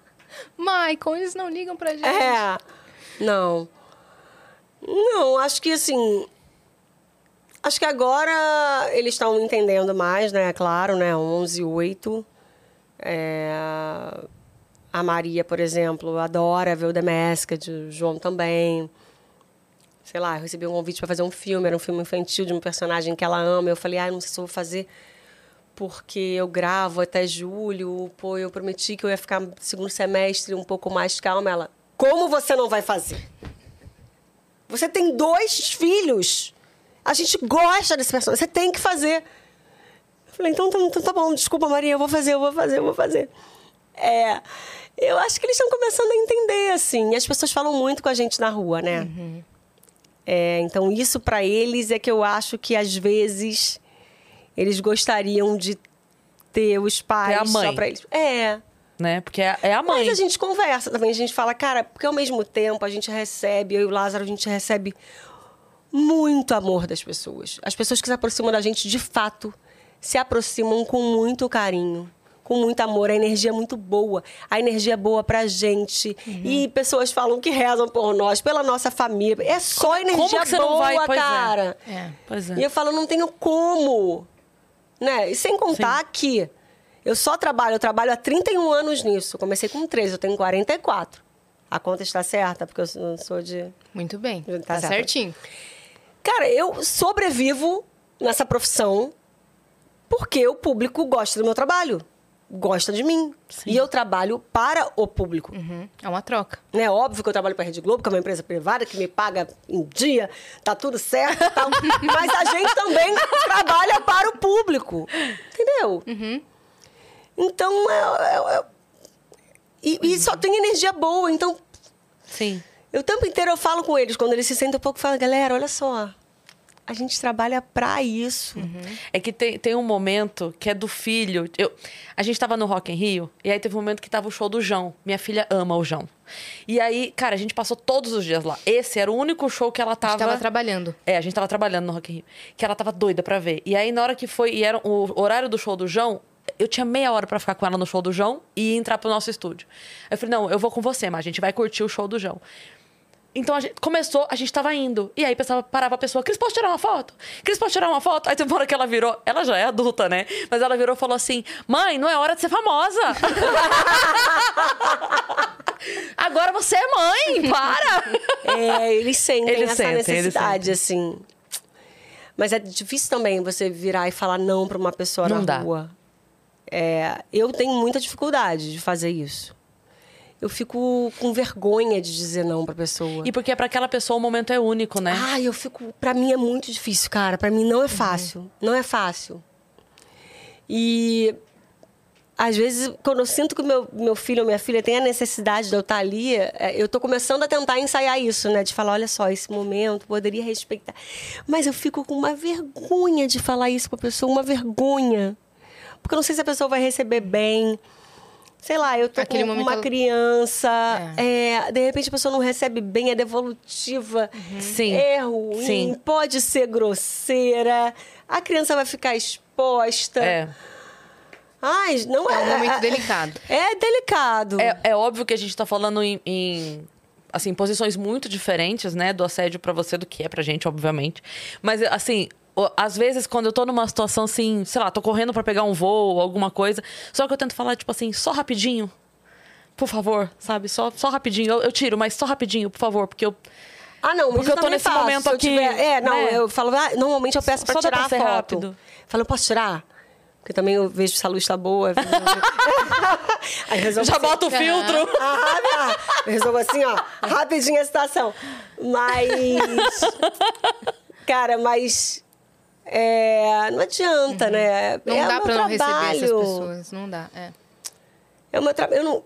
Michael, eles não ligam pra gente. É. Não. Não, acho que assim. Acho que agora eles estão entendendo mais, né? Claro, né? 11, 8. É... A Maria, por exemplo, adora ver o The Masked, o João também. Sei lá, eu recebi um convite para fazer um filme, era um filme infantil de um personagem que ela ama. Eu falei, ah, não sei se eu vou fazer porque eu gravo até julho, pô, eu prometi que eu ia ficar segundo semestre um pouco mais calma. Ela, como você não vai fazer? Você tem dois filhos. A gente gosta desse personagem. Você tem que fazer. Eu falei, então, então, então tá bom, desculpa, Maria, eu vou fazer, eu vou fazer, eu vou fazer. É, eu acho que eles estão começando a entender, assim. E as pessoas falam muito com a gente na rua, né? É, então, isso para eles é que eu acho que às vezes eles gostariam de ter os pais Ter a mãe. só pra eles. É. Né? Porque é, é a mãe. Mas a gente conversa também, a gente fala, cara, porque ao mesmo tempo a gente recebe, eu e o Lázaro, a gente recebe muito amor das pessoas. As pessoas que se aproximam da gente, de fato, se aproximam com muito carinho, com muito amor. A energia é muito boa. A energia é boa pra gente. Uhum. E pessoas falam que rezam por nós, pela nossa família. É só energia que você boa, vai? É. cara. É. Pois é. E eu falo, não tenho como. Né? E sem contar que eu só trabalho, eu trabalho há 31 anos nisso. Eu comecei com 13, eu tenho 44. A conta está certa, porque eu não sou de. Muito bem. Tá Tá, certo. certinho. Cara, eu sobrevivo nessa profissão porque o público gosta do meu trabalho. Gosta de mim. E eu trabalho para o público. Uhum. É uma troca. É óbvio que eu trabalho para a Rede Globo, que é uma empresa privada que me paga em dia, tá tudo certo e tal. Mas a gente também trabalha para o público. Entendeu? Então, é, é- é- e, e só tem energia boa. Então, Sim. eu o tempo inteiro eu falo com eles, quando eles se sentem um pouco, eu falo, galera, olha só. A gente trabalha para isso. É que tem, tem um momento que é do filho. Eu, a gente tava no Rock in Rio, e aí teve um momento que tava o show do João. Minha filha ama o João. E aí, cara, a gente passou todos os dias lá. Esse era o único show que ela A tava. gente tava trabalhando. É, a gente tava trabalhando no Rock in Rio. Que ela tava doida pra ver. E aí, na hora que foi, e era o horário do show do João, eu tinha meia hora pra ficar com ela no show do João e entrar pro nosso estúdio. Aí eu falei, não, eu vou com você, mas a gente vai curtir o show do João. Então a gente começou, a gente tava indo. E aí pensava, parava a pessoa, Cris, posso tirar uma foto? Cris, posso tirar uma foto? Aí teve uma hora que ela virou, ela já é adulta, né? Mas ela virou e falou assim: mãe, não é hora de ser famosa. Agora você é mãe, para! É, eles sentem Eles essa sentem, necessidade, assim. Mas é difícil também você virar e falar não para uma pessoa Não na dá. rua. É, eu tenho muita dificuldade de fazer isso. Eu fico com vergonha de dizer não pra pessoa. E porque pra aquela pessoa o momento é único, né? Ai, eu fico. Pra mim é muito difícil, cara. Pra mim não é fácil. Não é fácil. E. Às vezes, quando eu sinto que meu, meu filho ou minha filha tem a necessidade de eu estar ali, é, eu tô começando a tentar ensaiar isso, né? De falar, olha só, esse momento poderia respeitar. Mas eu fico com uma vergonha de falar isso pra pessoa, uma vergonha. Porque eu não sei se a pessoa vai receber bem. Sei lá, eu tô Aquele com momento uma criança, é, de repente a pessoa não recebe bem, é devolutiva, Sim. é ruim, Sim. pode ser grosseira, a criança vai ficar exposta. É. Ai, não é. É um momento delicado. É delicado. É, é óbvio que a gente tá falando em, em, assim, posições muito diferentes, né, do assédio pra você do que é pra gente, obviamente. Mas, assim, às vezes, quando eu tô numa situação assim, sei lá, tô correndo pra pegar um voo ou alguma coisa, só que eu tento falar, tipo assim, só rapidinho. Por favor, sabe? Só, só rapidinho. Eu, eu tiro, mas só rapidinho, por favor, porque eu. Ah, não, mas Porque eu tô nesse faço. momento aqui, tiver- É, não, né? eu falo, ah, normalmente eu peço pra Só tirar pra a foto. rápido. Falo, eu posso tirar? Porque também eu vejo se a luz tá boa. Aí resolvo Já assim, bota o filtro. Ah, tá. Eu resolvo assim, ó, rapidinho a situação. Mas. Cara, mas. É, não adianta, né? Não é o dá pra não receber essas pessoas. Não dá. É. É o meu trabalho. Eu não.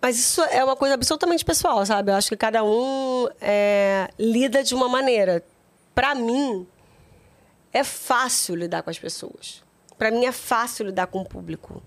Mas isso é uma coisa absolutamente pessoal, sabe? Eu acho que cada um é, lida de uma maneira. Pra mim, é fácil lidar com as pessoas. Pra mim, é fácil lidar com o público.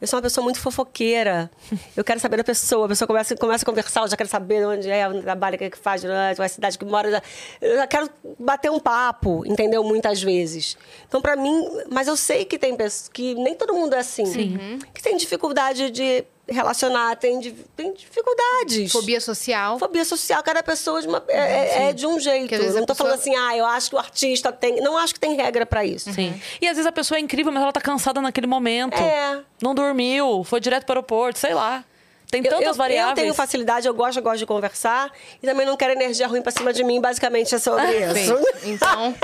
Eu sou uma pessoa muito fofoqueira. Eu quero saber da pessoa. A pessoa começa, começa a conversar, eu já quero saber de onde é, onde trabalha, o que, é que faz, qual é a cidade que mora. eu já- quero bater um papo, entendeu? Muitas vezes. Então, pra mim... Mas eu sei que tem pessoas... Que nem todo mundo é assim. Que tem dificuldade de relacionar, tem, tem dificuldades. Fobia social. Fobia social, cada pessoa de uma- é, é- é de um jeito. Vezes não a tô falando pessoa- assim, ah, eu acho que o artista tem. Não acho que tem regra pra isso. Sim. E às vezes a pessoa é incrível, mas ela tá cansada naquele momento. É. Não dormiu, foi direto pro aeroporto, sei lá. Tem Eu- tantas eu, variáveis. Eu tenho facilidade, eu gosto, eu gosto de conversar. E também não quero energia ruim pra cima de mim, basicamente é sobre Bem, isso. então,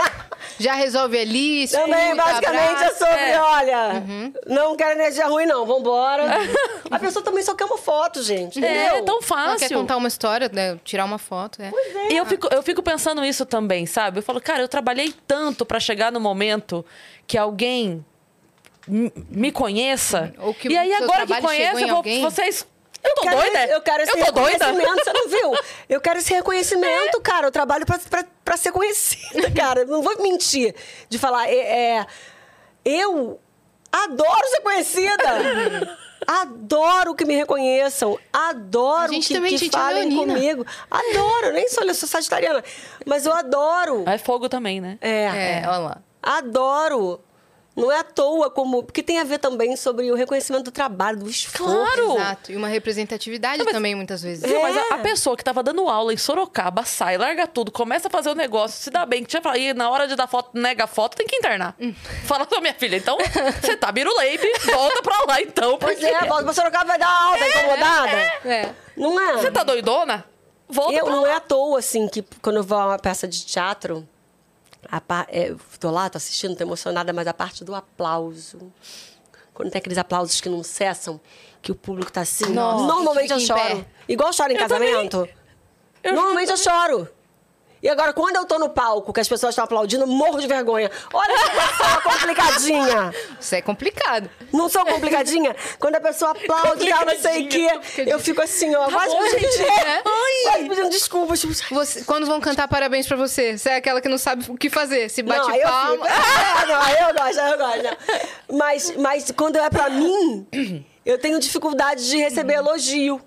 já resolve ali, escuta, Também, basicamente, é abraça. sobre, É. olha, não quero energia ruim, não, vambora. A pessoa também só quer uma foto, gente. É, entendeu? tão Ela fácil. quer contar uma história, né, tirar uma foto, é. E eu fico, eu fico pensando isso também, sabe? Eu falo, cara, eu trabalhei tanto pra chegar no momento que alguém me conheça. E aí, agora que conhece, eu vou, vocês. Eu tô quero, doida? Eu quero esse eu tô doida? reconhecimento, você não viu? Eu quero esse reconhecimento, cara. Eu trabalho pra, pra, pra ser conhecida, cara. Não vou mentir de falar. É, é, eu adoro ser conhecida. Adoro que me reconheçam. Adoro que, também, que é falem comigo. Adoro. Eu nem sou, eu sou sagitariana. Mas eu adoro. É fogo também, né? É. É, olha lá. Adoro. Não é à toa como. Porque tem a ver também sobre o reconhecimento do trabalho, do esforço. Claro! Exato. E uma representatividade também, muitas vezes. Viu? Mas É. a, a pessoa que tava dando aula em Sorocaba sai, larga tudo, começa a fazer o negócio, se dá bem, que tinha falado, e na hora de dar foto, nega a foto, tem que internar. Hum. Fala pra minha filha, então, você tá biruleibe, volta pra lá então, Pois porque é, volta pra Sorocaba vai dar aula, tá incomodada? É. Não é? você tá doidona? Volta Eu, pra não lá. é à toa, assim, que quando eu vou a uma peça de teatro, pa- é, lá, tô assistindo, tô emocionada, mas a parte do aplauso. Quando tem aqueles aplausos que não cessam, que o público tá assim. Nossa, normalmente eu choro. pé. Igual eu choro em Eu casamento. Eu normalmente eu choro. E agora, quando eu tô no palco, que as pessoas estão aplaudindo, eu morro de vergonha. Olha que pessoa complicadinha. Isso é complicado. Não sou complicadinha? Quando a pessoa aplaude e tal, não sei o quê, eu fico assim, ó, quase bom, pedindo, gente, né? quase pedindo desculpas. Tipo, Você- quando vão cantar parabéns pra você, você é aquela que não sabe o que fazer. Se bate não, eu palma. fico. É, não, eu gosto, eu gosto. não. Mas, mas quando é pra mim, eu tenho dificuldade de receber elogio.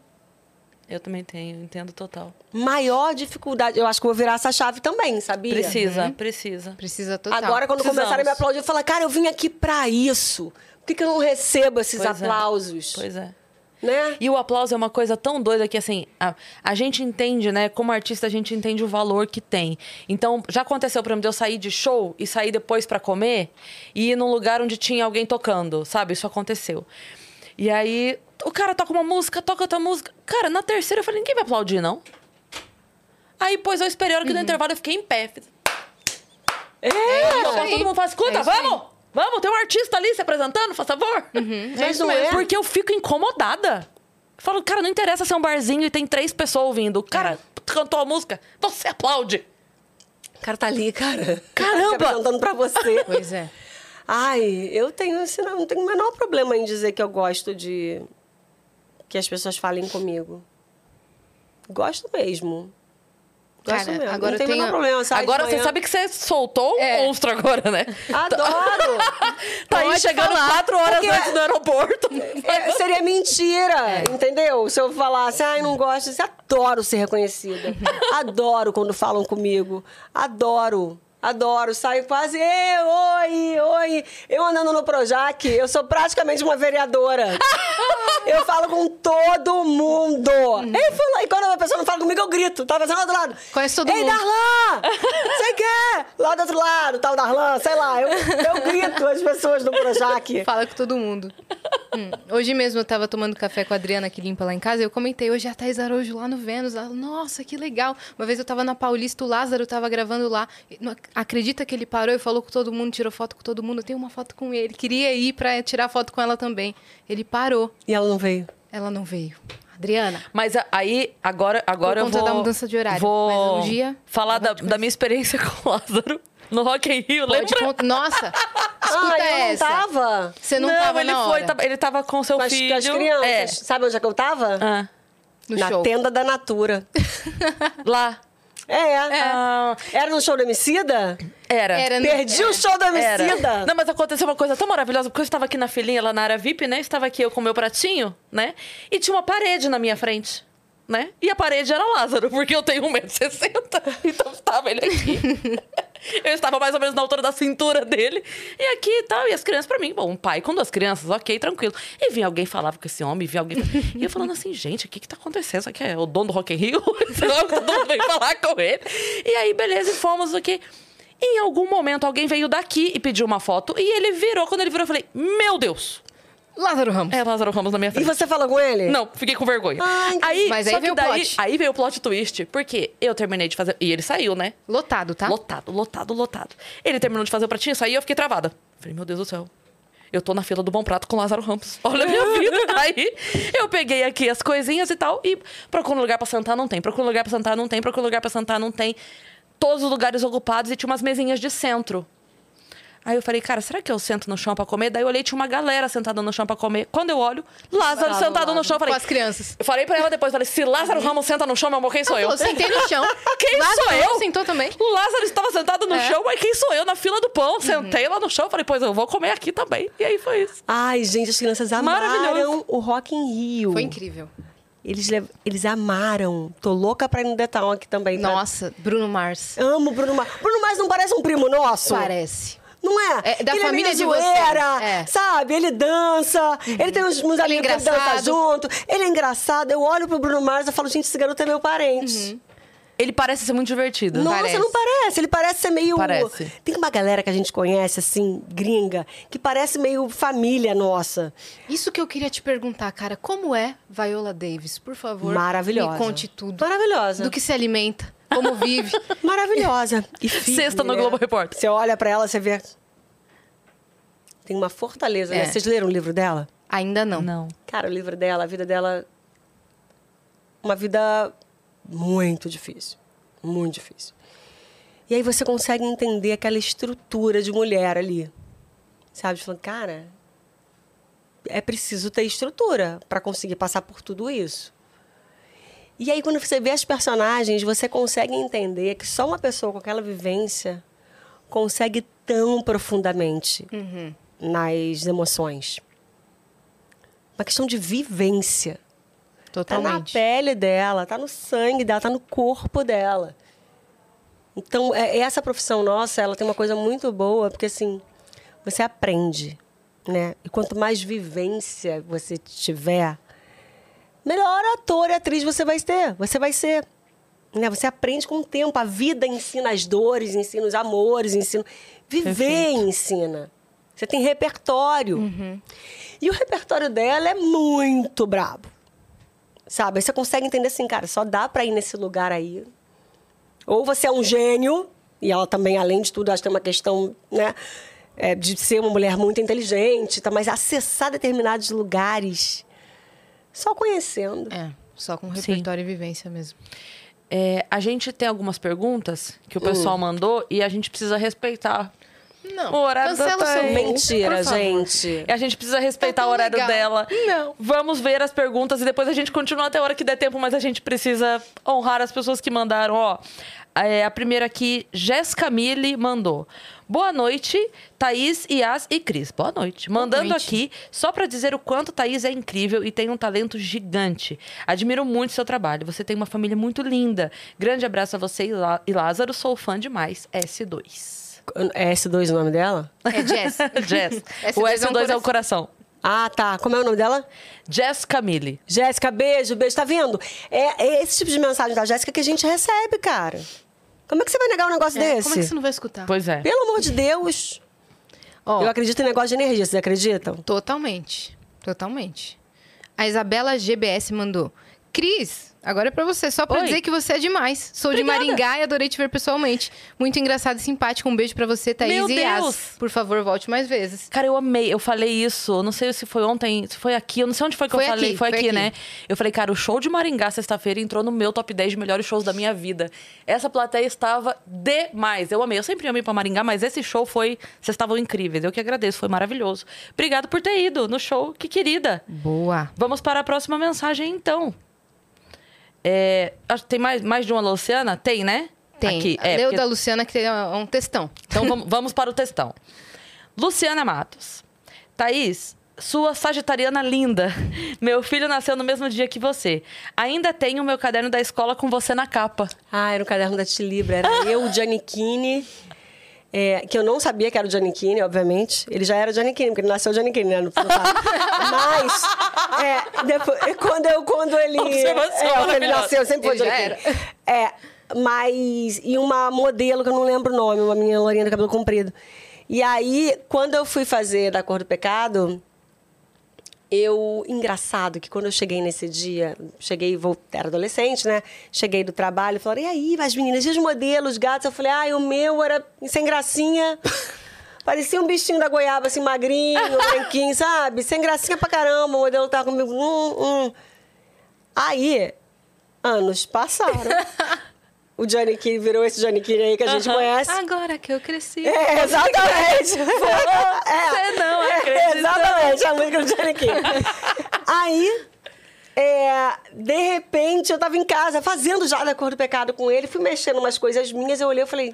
Eu também tenho, entendo total. Maior dificuldade. Eu acho que eu vou virar essa chave também, sabia? Precisa, precisa. Precisa total. Agora, quando Precisamos. começarem a me aplaudir, eu falo, cara, eu vim aqui pra isso. Por que, que eu não recebo esses Pois é. aplausos? Pois é. Né? E o aplauso é uma coisa tão doida que, assim, a, a gente entende, né? Como artista, a gente entende o valor que tem. Então, já aconteceu, por exemplo, de eu sair de show e sair depois pra comer e ir num lugar onde tinha alguém tocando, sabe? Isso aconteceu. E aí, o cara toca uma música, toca outra música. Cara, na terceira eu falei, ninguém vai aplaudir, não? Aí, pois, eu esperei a hora que no intervalo eu fiquei em pé. É, Então, aí. todo mundo fala, escuta, É isso aí. vamos! Vamos, tem um artista ali se apresentando, faz favor. mas não é. Porque eu fico incomodada. Falo, cara, não interessa ser um barzinho e tem três pessoas ouvindo. O cara cantou a música, você aplaude. O cara tá ali, cara. Caramba! Se apresentando pra você. Pois é. Ai, eu tenho, assim, não, tenho o menor problema em dizer que eu gosto de que as pessoas falem comigo. Gosto mesmo. Gosto Cara, mesmo. agora não tem o tem menor a- problema. sai Agora você sabe que você soltou um É. monstro agora, né? Adoro! Tá aí chegando falar, quatro horas porque- antes do aeroporto. É, seria mentira, entendeu? Se eu falasse, ai, não gosto, eu adoro ser reconhecida. Adoro quando falam comigo. Adoro. Adoro, saio quase, "Ê, oi, oi. Eu andando no Projac, eu sou praticamente uma vereadora. eu falo com todo mundo. Ei, fala- E quando a pessoa não fala comigo, eu grito. Tá pensando lá do lado. Conhece todo Ei, mundo. Darlan! Você quer? Lá do outro lado, tal Darlan, sei lá. Eu, eu grito as pessoas do Projac. Fala com todo mundo. Hum, Hoje mesmo eu tava tomando café com a Adriana, que limpa lá em casa, e eu comentei, hoje é a Thais Araújo lá no Vênus. Ela, Nossa, que legal. Uma vez eu tava na Paulista, o Lázaro tava gravando lá. Não ac- Acredita que ele parou e falou com todo mundo, tirou foto com todo mundo. Eu tenho uma foto com ele. Queria ir pra tirar foto com ela também. Ele parou. E ela não veio. Ela não veio. Adriana. Mas a- aí, agora, agora Por eu conta vou... da mudança de horário. Vou um dia, falar da, da minha experiência com o Lázaro no Rock in Rio, Pode lembra? contar. Nossa, escuta ah, eu essa. não tava. Você não, tava ele na foi, hora. tava- ele tava com seu Com as, filho. com as crianças. É. Sabe onde é que eu tava? Ah, no Na show. tenda da Natura. lá. É. Ah, Era no show do Emicida? era. Era no- Perdi o show do Era. Emicida. Não, mas aconteceu uma coisa tão maravilhosa, porque eu estava aqui na filinha, lá na área VIP, né? Estava aqui eu com o meu pratinho, né? E tinha uma parede na minha frente, né? E a parede era Lázaro, porque eu tenho 1,60m. Então estava ele aqui. eu estava mais ou menos na altura da cintura dele. E aqui e tal. E as crianças, pra mim, bom, um pai com duas crianças, ok, tranquilo. E vinha alguém falava com esse homem, vinha alguém. E eu falando assim, gente, o que que tá acontecendo? Isso aqui é o dono do Rock in Rio? Homem, Todo mundo veio falar com ele. E aí, beleza, e fomos aqui. Em algum momento, alguém veio daqui e pediu uma foto. E ele virou. Quando ele virou, eu falei, meu Deus! Lázaro Ramos. É Lázaro Ramos na minha E frente. você falou com ele? Não, fiquei com vergonha. Ai, aí, Mas só aí que veio o daí, plot. aí veio o plot twist. Porque eu terminei de fazer. E ele saiu, né? Lotado, tá? Lotado, lotado, lotado. Ele terminou de fazer o pratinho, saiu e eu fiquei travada. Falei, meu Deus do céu. Eu tô na fila do Bom Prato com Lázaro Ramos. Olha a minha vida. Aí eu peguei aqui as coisinhas e tal e procuro um lugar pra sentar, não tem. Procuro um lugar pra sentar, não tem. Procuro um lugar pra sentar, não tem. Todos os lugares ocupados e tinha umas mesinhas de centro. Aí eu falei, cara, será que eu sento no chão pra comer? Daí eu olhei, tinha uma galera sentada no chão pra comer. Quando eu olho, Lázaro sentado no chão. Eu Com falei, as crianças. eu falei pra ela depois, falei, se Lázaro Ramos senta no chão, meu amor, quem sou eu? Falou, sentei no chão. Quem Lázaro sou eu? sentou também. O Lázaro estava sentado no É. chão, mas quem sou eu na fila do pão? Sentei lá no chão, falei, pois eu vou comer aqui também. E aí foi isso. Ai, gente, as crianças amaram o Rock in Rio. Foi incrível. Eles, lev- eles amaram. Tô louca pra ir no The Town aqui também. tá? Nossa, Bruno Mars. Amo Bruno Mars. Bruno Mars não parece um primo nosso? Parece. Não é? É, da ele família é de vocês. É. sabe? Ele dança, ele tem uns, uns amigos que dançam junto. Ele é engraçado. Eu olho pro Bruno Mars e falo, gente, esse garoto é meu parente. Ele parece ser muito divertido. Nossa, Parece. não parece. Ele parece ser meio. Parece. Tem uma galera que a gente conhece, assim, gringa, que parece meio família nossa. Isso que eu queria te perguntar, cara. Como é Viola Davis? Por favor, Maravilhosa. me conte tudo. Maravilhosa. Do que se alimenta, como vive. Maravilhosa. E firme, Sexta no né? Globo Repórter. Você olha pra ela, você vê. Tem uma fortaleza, né? É. Vocês leram o livro dela? Ainda não. Não. Cara, o livro dela, a vida dela. Uma vida muito difícil. Muito difícil. E aí você consegue entender aquela estrutura de mulher ali. Sabe? Falando, cara, é preciso ter estrutura para conseguir passar por tudo isso. E aí, quando você vê as personagens, você consegue entender que só uma pessoa com aquela vivência consegue tão profundamente nas emoções. Uma questão de vivência. Tá na Totalmente. pele dela, tá no sangue dela, tá no corpo dela. Então, é- essa profissão nossa, ela tem uma coisa muito boa, porque assim, você aprende, né? E quanto mais vivência você tiver, melhor ator e atriz você vai ter. Você vai ser. Né? Você aprende com o tempo. A vida ensina as dores, ensina os amores, ensina. Viver ensina. Você tem repertório. E o repertório dela é muito brabo. Sabe? Aí você consegue entender assim, cara, só dá pra ir nesse lugar aí. Ou você é um gênio, e ela também, além de tudo, acho que tem uma questão, né? é, de ser uma mulher muito inteligente, tá? mas acessar determinados lugares só conhecendo. É, só com repertório e vivência mesmo. É, a gente tem algumas perguntas que o pessoal mandou e a gente precisa respeitar. Não. O horário cancela da Thaís. Mentira, gente. E a gente precisa respeitar Tá o horário legal. dela. Não. Vamos ver as perguntas e depois a gente continua até a hora que der tempo, mas a gente precisa honrar as pessoas que mandaram. Ó, é, a primeira aqui, Jéssica Mille mandou. Boa noite, Thaís, Yas e Cris. Boa noite. Mandando noite. aqui só pra dizer o quanto Thaís é incrível e tem um talento gigante. Admiro muito seu trabalho. Você tem uma família muito linda. Grande abraço a você e Lá- e Lázaro. Sou fã demais. S2. É S2 o nome dela? É Jess. Jess. S2 o é um S2 é o coração. Ah, tá. Como é o nome dela? Jéssica Mille. Jéssica, beijo, beijo. Tá vendo? É, é esse tipo de mensagem da Jéssica que a gente recebe, cara. Como é que você vai negar um negócio É, desse? Como é que você não vai escutar? Pois é. Pelo amor de Deus. Ó, Eu acredito em negócio de energia, vocês acreditam? Totalmente. Totalmente. A Isabela GBS mandou. Cris, agora é pra você, só pra Oi. dizer que você é demais. Sou Obrigada. de Maringá e adorei te ver pessoalmente. Muito engraçado e simpático. Um beijo pra você, Thaís Meu e. Deus. Por favor, volte mais vezes. Cara, eu amei. Eu falei isso. eu Não sei se foi ontem, se foi aqui. Eu não sei onde foi que Foi eu falei. aqui, foi, foi aqui, aqui. né? Eu falei, cara, o show de Maringá sexta-feira entrou no meu top 10 de melhores shows da minha vida. Essa plateia estava demais. Eu amei. Eu sempre amei pra Maringá, mas esse show foi. Vocês estavam incríveis. Eu que agradeço. Foi maravilhoso. Obrigado por ter ido no show. Que querida. Boa. Vamos para a próxima mensagem, então. É, acho que tem mais, mais de uma Luciana? Tem, né? Tem. Aqui. É, Leu porque- da Luciana que tem um um textão. Então vamos, vamos para o textão. Luciana Matos. Thaís, sua sagitariana linda. Meu filho nasceu no mesmo dia que você. Ainda tenho o meu caderno da escola com você na capa. Ah, era o caderno da Tilibra. Era eu, o Giannichini. É, que eu não sabia que era o Giannichini, obviamente. Ele já era o Giannichini, porque ele nasceu Giannichini, né? No, no Mas, é, depois, quando, eu, quando ele... Observação é, quando ele nasceu, sempre foi Giannichini. É, mas... E uma modelo, que eu não lembro o nome, uma menina lourinha de cabelo comprido. E aí, quando eu fui fazer Da Cor do Pecado... eu engraçado que quando eu cheguei nesse dia, cheguei, vou, era adolescente, né? Cheguei do trabalho, falaram: "E aí, as meninas, e os modelos, gatos?" Eu falei: "Ai, o meu era sem gracinha". Parecia um bichinho da goiaba, assim, magrinho, branquinho, sabe? Sem gracinha pra caramba. O modelo tava comigo. Hum, hum. Aí, anos passaram. o Johnny Key virou esse Johnny Key aí que a gente conhece. Agora que eu cresci. É, exatamente. é, Você não é, acredita. Exatamente, a música do Johnny Key. Aí, é, de repente, eu tava em casa fazendo já da cor do pecado com ele, fui mexendo umas coisas minhas, eu olhei e falei,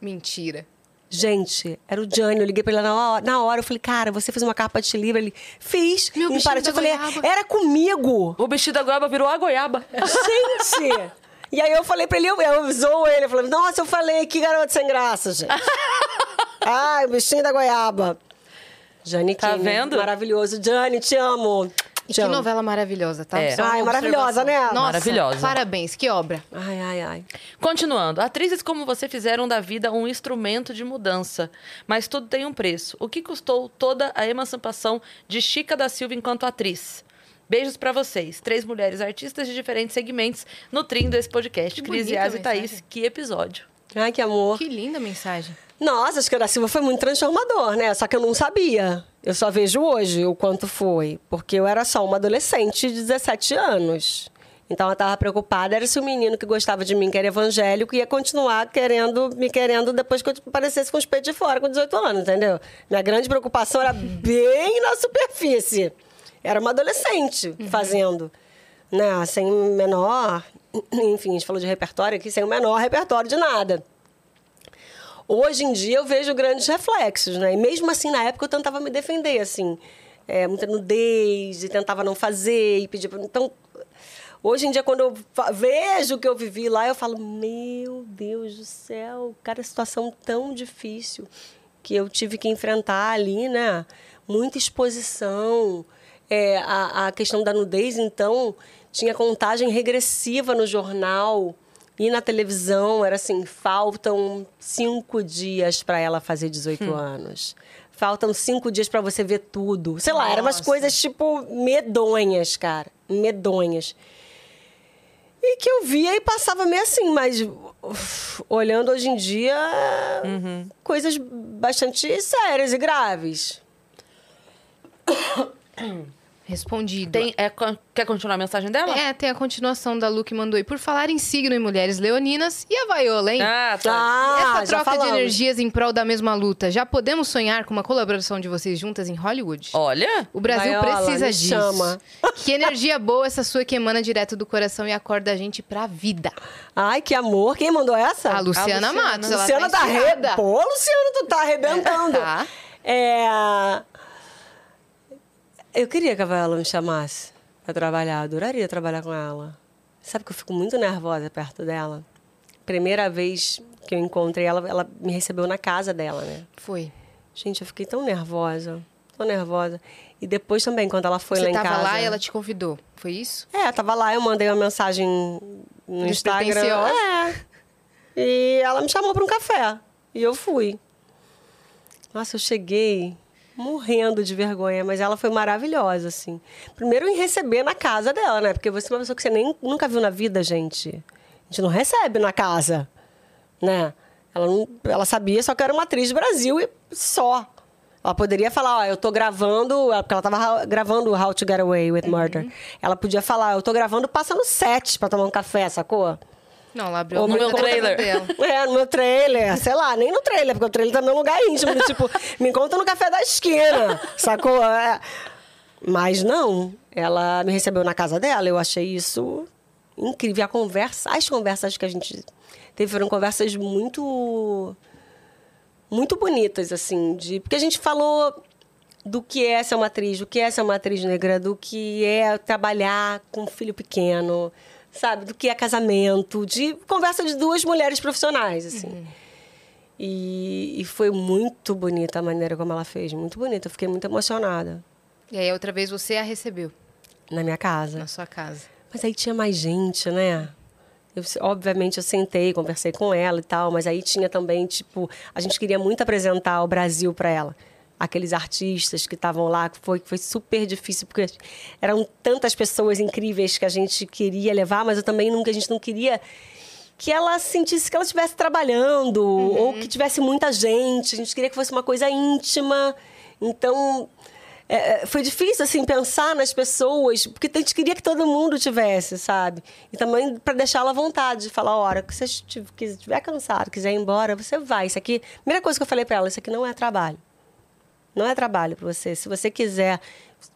Mentira. gente, era o Johnny, eu liguei pra ele na hora, na hora eu falei, cara, você fez uma capa de livro? Ele, fiz. Meu em bichinho Paraty. da Eu falei, goiaba. era comigo. O bichinho da goiaba virou a goiaba. Gente! E aí eu falei pra ele, eu, eu zoou ele, eu falei, nossa, eu falei, que garoto sem graça, gente. Ai, o bichinho da goiaba. Jane Tá vendo? Maravilhoso. Jane, te amo. E Te que amo. novela maravilhosa, tá? É. Só uma Ai, maravilhosa, observação. né? Nossa, Maravilhosa. Parabéns, que obra. Ai, ai, ai. Continuando, atrizes como você fizeram da vida um instrumento de mudança, mas tudo tem um preço. O que custou toda a emancipação de Chica da Silva enquanto atriz? Beijos pra vocês, três mulheres artistas de diferentes segmentos, nutrindo esse podcast. Que Cris Yas e Thaís, que episódio. Ai, que amor. Que linda mensagem. Nossa, acho que a da Silva foi muito transformador, né? Só que eu não sabia. Eu só vejo hoje o quanto foi. Porque eu era só uma adolescente de 17 anos. Então eu tava preocupada, era se o menino que gostava de mim, que era evangélico, ia continuar querendo, me querendo depois que eu aparecesse com os peitos de fora com 18 anos, entendeu? Minha grande preocupação era bem na superfície. Era uma adolescente fazendo. Né? Sem o menor. Enfim, a gente falou de repertório aqui, sem o menor repertório de nada. Hoje em dia eu vejo grandes reflexos, né? E mesmo assim, na época eu tentava me defender, assim. É, muita nudez, e tentava não fazer, e pedir pra... Então, hoje em dia, quando eu vejo o que eu vivi lá, eu falo, meu Deus do céu, cara, situação tão difícil que eu tive que enfrentar ali, né? Muita exposição. É, a, a questão da nudez, então, tinha contagem regressiva no jornal. E na televisão era assim: faltam cinco dias para ela fazer 18 anos. Faltam cinco dias para você ver tudo. Sei lá, eram umas coisas tipo medonhas, cara. Medonhas. E que eu via e passava meio assim, mas uf, olhando hoje em dia, coisas bastante sérias e graves. Respondido. Tem, é, quer continuar a mensagem dela? É, tem a continuação da Lu que mandou aí. Por falar em signo e mulheres leoninas, e a Vaiola, hein? Ah, tá. Ah, Essa troca de energias em prol da mesma luta, já podemos sonhar com uma colaboração de vocês juntas em Hollywood? Olha, O Brasil Vaiola, precisa me disso. chama. Que energia boa essa sua que emana direto do coração e acorda a gente pra vida. Ai, que amor. Quem mandou essa? A Luciana, Luciana. Matos. ela Luciana tá tá arrebentando. Pô, Luciana, tu tá arrebentando. Tá. É... Eu queria que a Viola me chamasse pra trabalhar. Adoraria trabalhar com ela. Sabe que eu fico muito nervosa perto dela? Primeira vez que eu encontrei ela, ela me recebeu na casa dela, né? Foi. Gente, eu fiquei tão nervosa. Tão nervosa. E depois também, quando ela foi Você lá em tava casa... lá e ela te convidou. Foi isso? É, tava lá, eu mandei uma mensagem no Instagram. É. E ela me chamou para um café. E eu fui. Nossa, eu cheguei morrendo de vergonha, mas ela foi maravilhosa, assim. Primeiro em receber na casa dela, né? Porque você é uma pessoa que você nem, nunca viu na vida, gente. A gente não recebe na casa, né? Ela, não, ela sabia só que era uma atriz do Brasil e só. Ela poderia falar, ó, eu tô gravando, porque ela tava ra- gravando How to Get Away with Murder. Ela podia falar, eu tô gravando passando sete pra tomar um café, sacou? Não, ela abriu Ou a no meu trailer. É, no meu trailer, sei lá, nem no trailer, porque o trailer também é um lugar íntimo. tipo, me encontra no café da esquina, sacou? É. Mas não, ela me recebeu na casa dela, eu achei isso incrível. A conversa, as conversas que a gente teve foram conversas muito. muito bonitas, assim, de, porque a gente falou do que é ser uma atriz, do que é ser uma atriz negra, do que é trabalhar com um filho pequeno, sabe? Do que é casamento, de conversa de duas mulheres profissionais, assim. E, e foi muito bonita a maneira como ela fez, muito bonita. Eu fiquei muito emocionada E aí, outra vez, você a recebeu na minha casa. na sua casa. Mas aí tinha mais gente, né? Eu, obviamente eu sentei, conversei com ela e tal, mas aí tinha também, tipo, a gente queria muito apresentar o Brasil para ela. Aqueles artistas que estavam lá, foi, foi super difícil, porque eram tantas pessoas incríveis que a gente queria levar, mas eu também nunca, a gente não queria que ela sentisse que ela estivesse trabalhando Uhum. ou que tivesse muita gente. A gente queria que fosse uma coisa íntima. Então, é, é, foi difícil, assim, pensar nas pessoas, porque a gente queria que todo mundo tivesse, sabe? E também para deixá-la à vontade, falar, hora que você estiver cansado, quiser ir embora, você vai. Isso aqui, primeira coisa que eu falei para ela, isso aqui não é trabalho. Não é trabalho para você. Se você quiser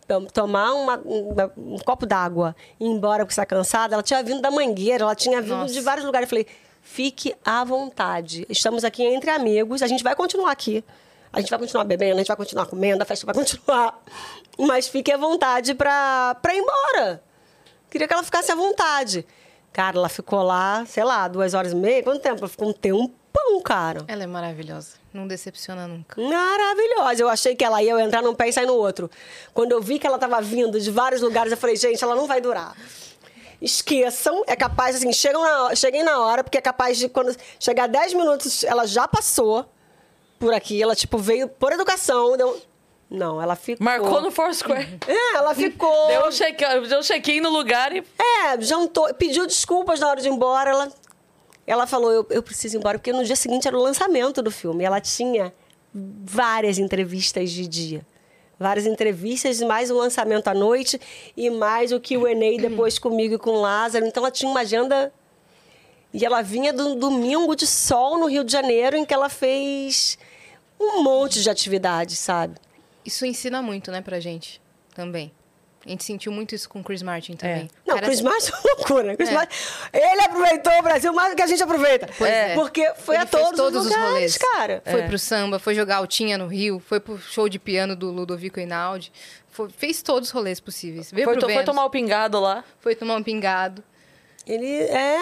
tom- tomar uma- uma- um copo d'água e ir embora porque está cansada, ela tinha vindo da mangueira, ela tinha vindo Nossa. de vários lugares. Eu falei, fique à vontade. Estamos aqui entre amigos, a gente vai continuar aqui. A gente vai continuar bebendo, a gente vai continuar comendo, a festa vai continuar. Mas fique à vontade para ir embora. Queria que ela ficasse à vontade. Cara, ela ficou lá, sei lá, duas horas e meia. Quanto tempo? Ela ficou um tempão, cara. Ela é maravilhosa. Não decepciona nunca. Maravilhosa. Eu achei que ela ia entrar num pé e sair no outro. Quando eu vi que ela estava vindo de vários lugares, eu falei, gente, ela não vai durar. Esqueçam, é capaz, assim, chegam na, cheguem na hora, porque é capaz de, quando chegar 10 minutos, ela já passou por aqui, ela, tipo, veio por educação. Deu... Não, ela ficou. Marcou no Foursquare. É, ela ficou. Deu um check- um check-in no lugar e. É, jantou, pediu desculpas na hora de ir embora. Ela, ela falou: eu, eu preciso ir embora, porque no dia seguinte era o lançamento do filme. E ela tinha várias entrevistas de dia. Várias entrevistas, mais um lançamento à noite e mais o QA depois comigo e com o Lázaro. Então ela tinha uma agenda. E ela vinha do domingo de sol no Rio de Janeiro, em que ela fez um monte de atividades, sabe? Isso ensina muito, né, pra gente também. A gente sentiu muito isso com o Chris Martin também. Não, Cara, Chris Martin é uma loucura. Chris É. Martin, ele aproveitou o Brasil mais do que a gente aproveita. Pois é. Porque foi Ele a todos, todos os os lugares, rolês. cara. Foi É. pro samba, foi jogar altinha no Rio, foi pro show de piano do Ludovico Einaudi. Foi- fez todos os rolês possíveis. Veio Foi, pro to- foi tomar o pingado lá. foi tomar um pingado. Ele é.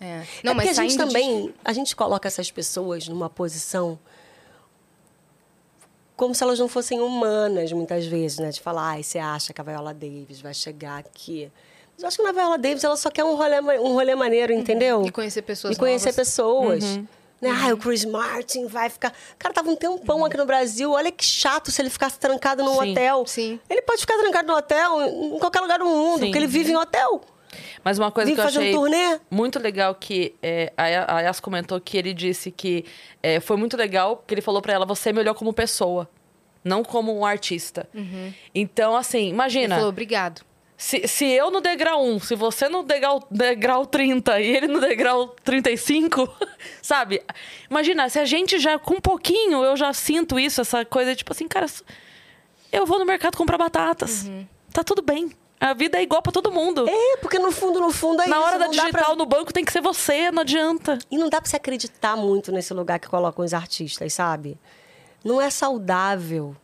É. Não, é mas a gente saindo de- também. A gente coloca essas pessoas numa posição. Como se elas não fossem humanas, muitas vezes, né? De falar, ai, você acha que a Viola Davis vai chegar aqui. Mas eu acho que na Viola Davis ela só quer um rolê, um rolê maneiro, entendeu? E conhecer pessoas E conhecer novas. pessoas. Né? Ai, o Chris Martin vai ficar. Cara, tava um tempão aqui no Brasil. Olha que chato se ele ficasse trancado num Sim. hotel. Sim. Ele pode ficar trancado no hotel em qualquer lugar do mundo, Sim. porque ele vive em hotel. Mas uma coisa Vim que eu fazer um achei turnê? muito legal que é, a Ya- a Yas comentou que ele disse que é, foi muito legal que ele falou pra ela, você me olhou como pessoa, não como um artista. Então, assim, Ele imagina, falou, obrigado. se, se eu no degrau 1, se você no degrau, degrau 30 e ele no degrau 35, sabe? Imagina, se a gente já, com um pouquinho, eu já sinto isso, essa coisa, tipo assim, cara, eu vou no mercado comprar batatas. Tá tudo bem. A vida é igual pra todo mundo. É, porque no fundo, no fundo é Na isso. hora da digital pra- no banco tem que ser você, não adianta. E não dá pra se acreditar muito nesse lugar que colocam os artistas, sabe? Não é saudável.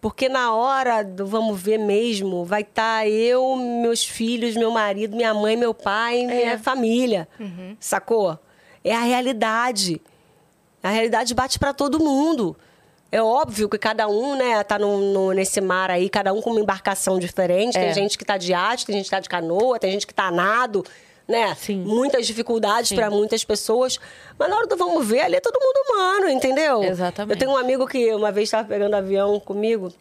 Porque na hora do vamos ver mesmo, vai estar eu, meus filhos, meu marido, minha mãe, meu pai, minha família. Sacou? É a realidade. A realidade bate pra todo mundo. É óbvio que cada um, né, tá num- num- nesse mar aí, cada um com uma embarcação diferente. É. Tem gente que tá de arte, tem gente que tá de canoa, tem gente que tá nado, né? Sim. Muitas dificuldades para muitas pessoas. Mas na hora do vamos ver, ali é todo mundo humano, entendeu? Exatamente. Eu tenho um amigo que uma vez estava pegando avião comigo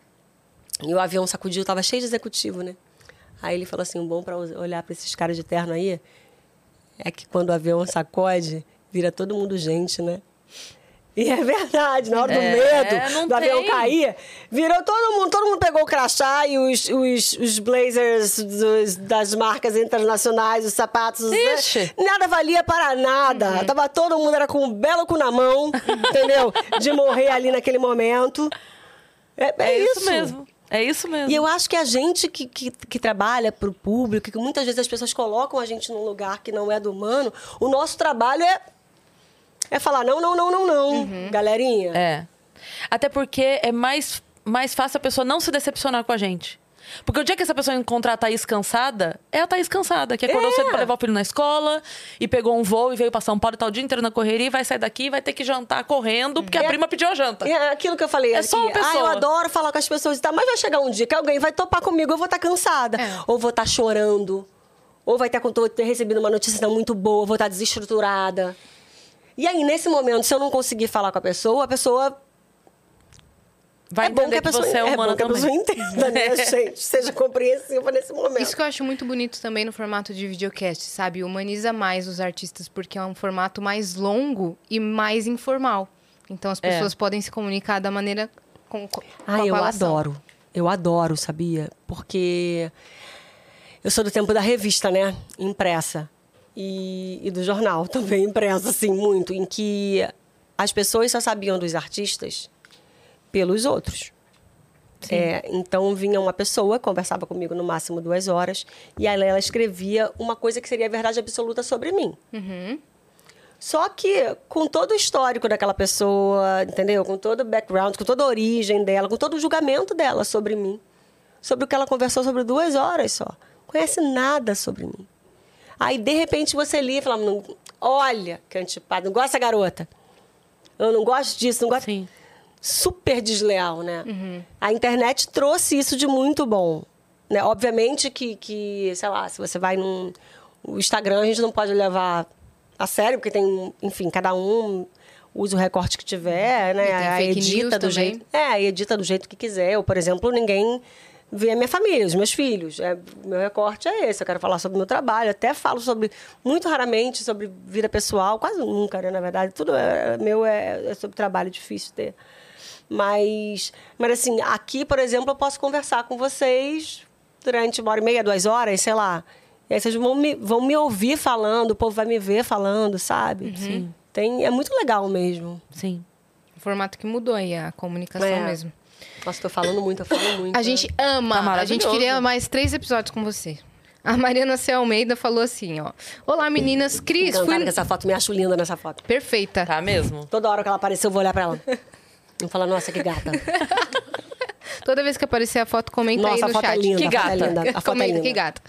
e o avião sacudiu, tava cheio de executivo, né? Aí ele falou assim: o bom para olhar para esses caras de terno aí é que quando o avião sacode, vira todo mundo gente, né? E é verdade, na hora do É, medo do avião tem. cair, virou todo mundo, todo mundo pegou o crachá e os, os, os blazers dos- das marcas internacionais, os sapatos. né? Ixi. Nada valia para nada. Uhum. Tava todo mundo era com um belo cu na mão, entendeu? De morrer ali naquele momento. É, é É, isso. isso mesmo. É isso mesmo. e eu acho que a gente que, que, que trabalha para o público, que muitas vezes as pessoas colocam a gente num lugar que não é do humano, o nosso trabalho é, é falar não, não, não, não, não, galerinha. É. Até porque é mais, mais fácil a pessoa não se decepcionar com a gente. Porque o dia que essa pessoa encontrar a Thaís cansada, é a Thaís cansada, que acordou É. cedo pra levar o filho na escola e pegou um voo e veio pra São Paulo e tá o dia inteiro na correria e vai sair daqui e vai ter que jantar correndo porque a É. prima pediu a janta. É aquilo que eu falei É aqui. só uma Ah, eu pessoa. adoro falar com as pessoas e tal, mas vai chegar um dia que alguém vai topar comigo, eu vou estar cansada. É. Ou vou estar chorando. Ou vai ter, ter recebido uma notícia não muito boa, vou estar desestruturada. E aí, nesse momento, se eu não conseguir falar com a pessoa, a pessoa Vai é bom entender que a que pessoa, você é humana bom que a também. pessoa entenda, né, gente? Seja compreensiva nesse momento. Isso que eu acho muito bonito também no formato de videocast, sabe? Humaniza mais os artistas, porque é um formato mais longo e mais informal. Então as É. pessoas podem se comunicar da maneira com, com Ah, a eu adoro. Eu adoro, sabia? Porque eu sou do tempo da revista, né? Impressa. E, e do jornal também impresso, assim, muito. Em que as pessoas só sabiam dos artistas pelos outros. É, então vinha uma pessoa, conversava comigo no máximo duas horas, e aí ela escrevia uma coisa que seria a verdade absoluta sobre mim. Só que com todo o histórico daquela pessoa, entendeu? Com todo o background, com toda a origem dela, com todo o julgamento dela sobre mim, sobre o que ela conversou sobre duas horas só. Conhece nada sobre mim. Aí, de repente, você lia e "Não, olha, que antipado, não gosta garota. Eu não gosto disso, não gosto... Sim. Super desleal, né? A internet trouxe isso de muito bom. Né? Obviamente que, que, sei lá, se você vai num... O Instagram a gente não pode levar a sério, porque tem, enfim, cada um usa o recorte que tiver, né? E tem A edita do também. jeito. É, edita do jeito que quiser. Eu, por exemplo, ninguém vê a minha família, os meus filhos. É, meu recorte é esse. Eu quero falar sobre o meu trabalho. Até falo sobre, muito raramente, sobre vida pessoal. Quase nunca, né? Na verdade, tudo é, meu é, é sobre trabalho difícil ter. Mas, mas, assim, aqui, por exemplo, eu posso conversar com vocês durante uma hora e meia, duas horas, sei lá. E aí vocês vão me, vão me ouvir falando, o povo vai me ver falando, sabe? Sim. Tem, é muito legal mesmo. Sim. O formato que mudou aí, a comunicação É. mesmo. Nossa, tô falando muito, eu falo muito. A gente Tá ama. a gente queria mais três episódios com você. A Mariana C. Almeida falou assim, ó. Olá, meninas. Cris, fui... essa foto, me acho linda nessa foto. Perfeita. Tá mesmo? Toda hora que ela aparecer, eu vou olhar pra ela. Vou falar, nossa, que gata. Toda vez que aparecer a foto, comenta Nossa, aí a no foto é chat. linda, que a foto é gata. linda, a foto é comenta, linda. que gata.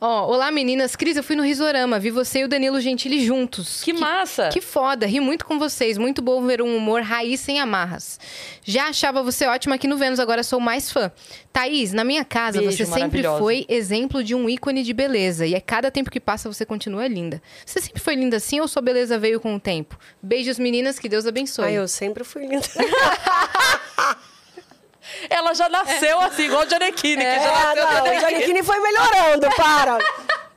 Ó, olá meninas. Cris, eu fui no Risorama, vi você e o Danilo Gentili juntos. Que massa! Que foda, ri muito com vocês. Muito bom ver um humor raiz sem amarras. Já achava você ótima aqui no Vênus, agora sou mais fã. Thaís, na minha casa, Beijo, você sempre foi exemplo de um ícone de beleza. E a cada tempo que passa, você continua linda. Você sempre foi linda assim ou sua beleza veio com o tempo? Beijos, meninas, que Deus abençoe. Ai, eu sempre fui linda. Ela já nasceu assim, igual o Gianecchini, que já É, nasceu não, o Gianecchini. Giannichini foi melhorando, para.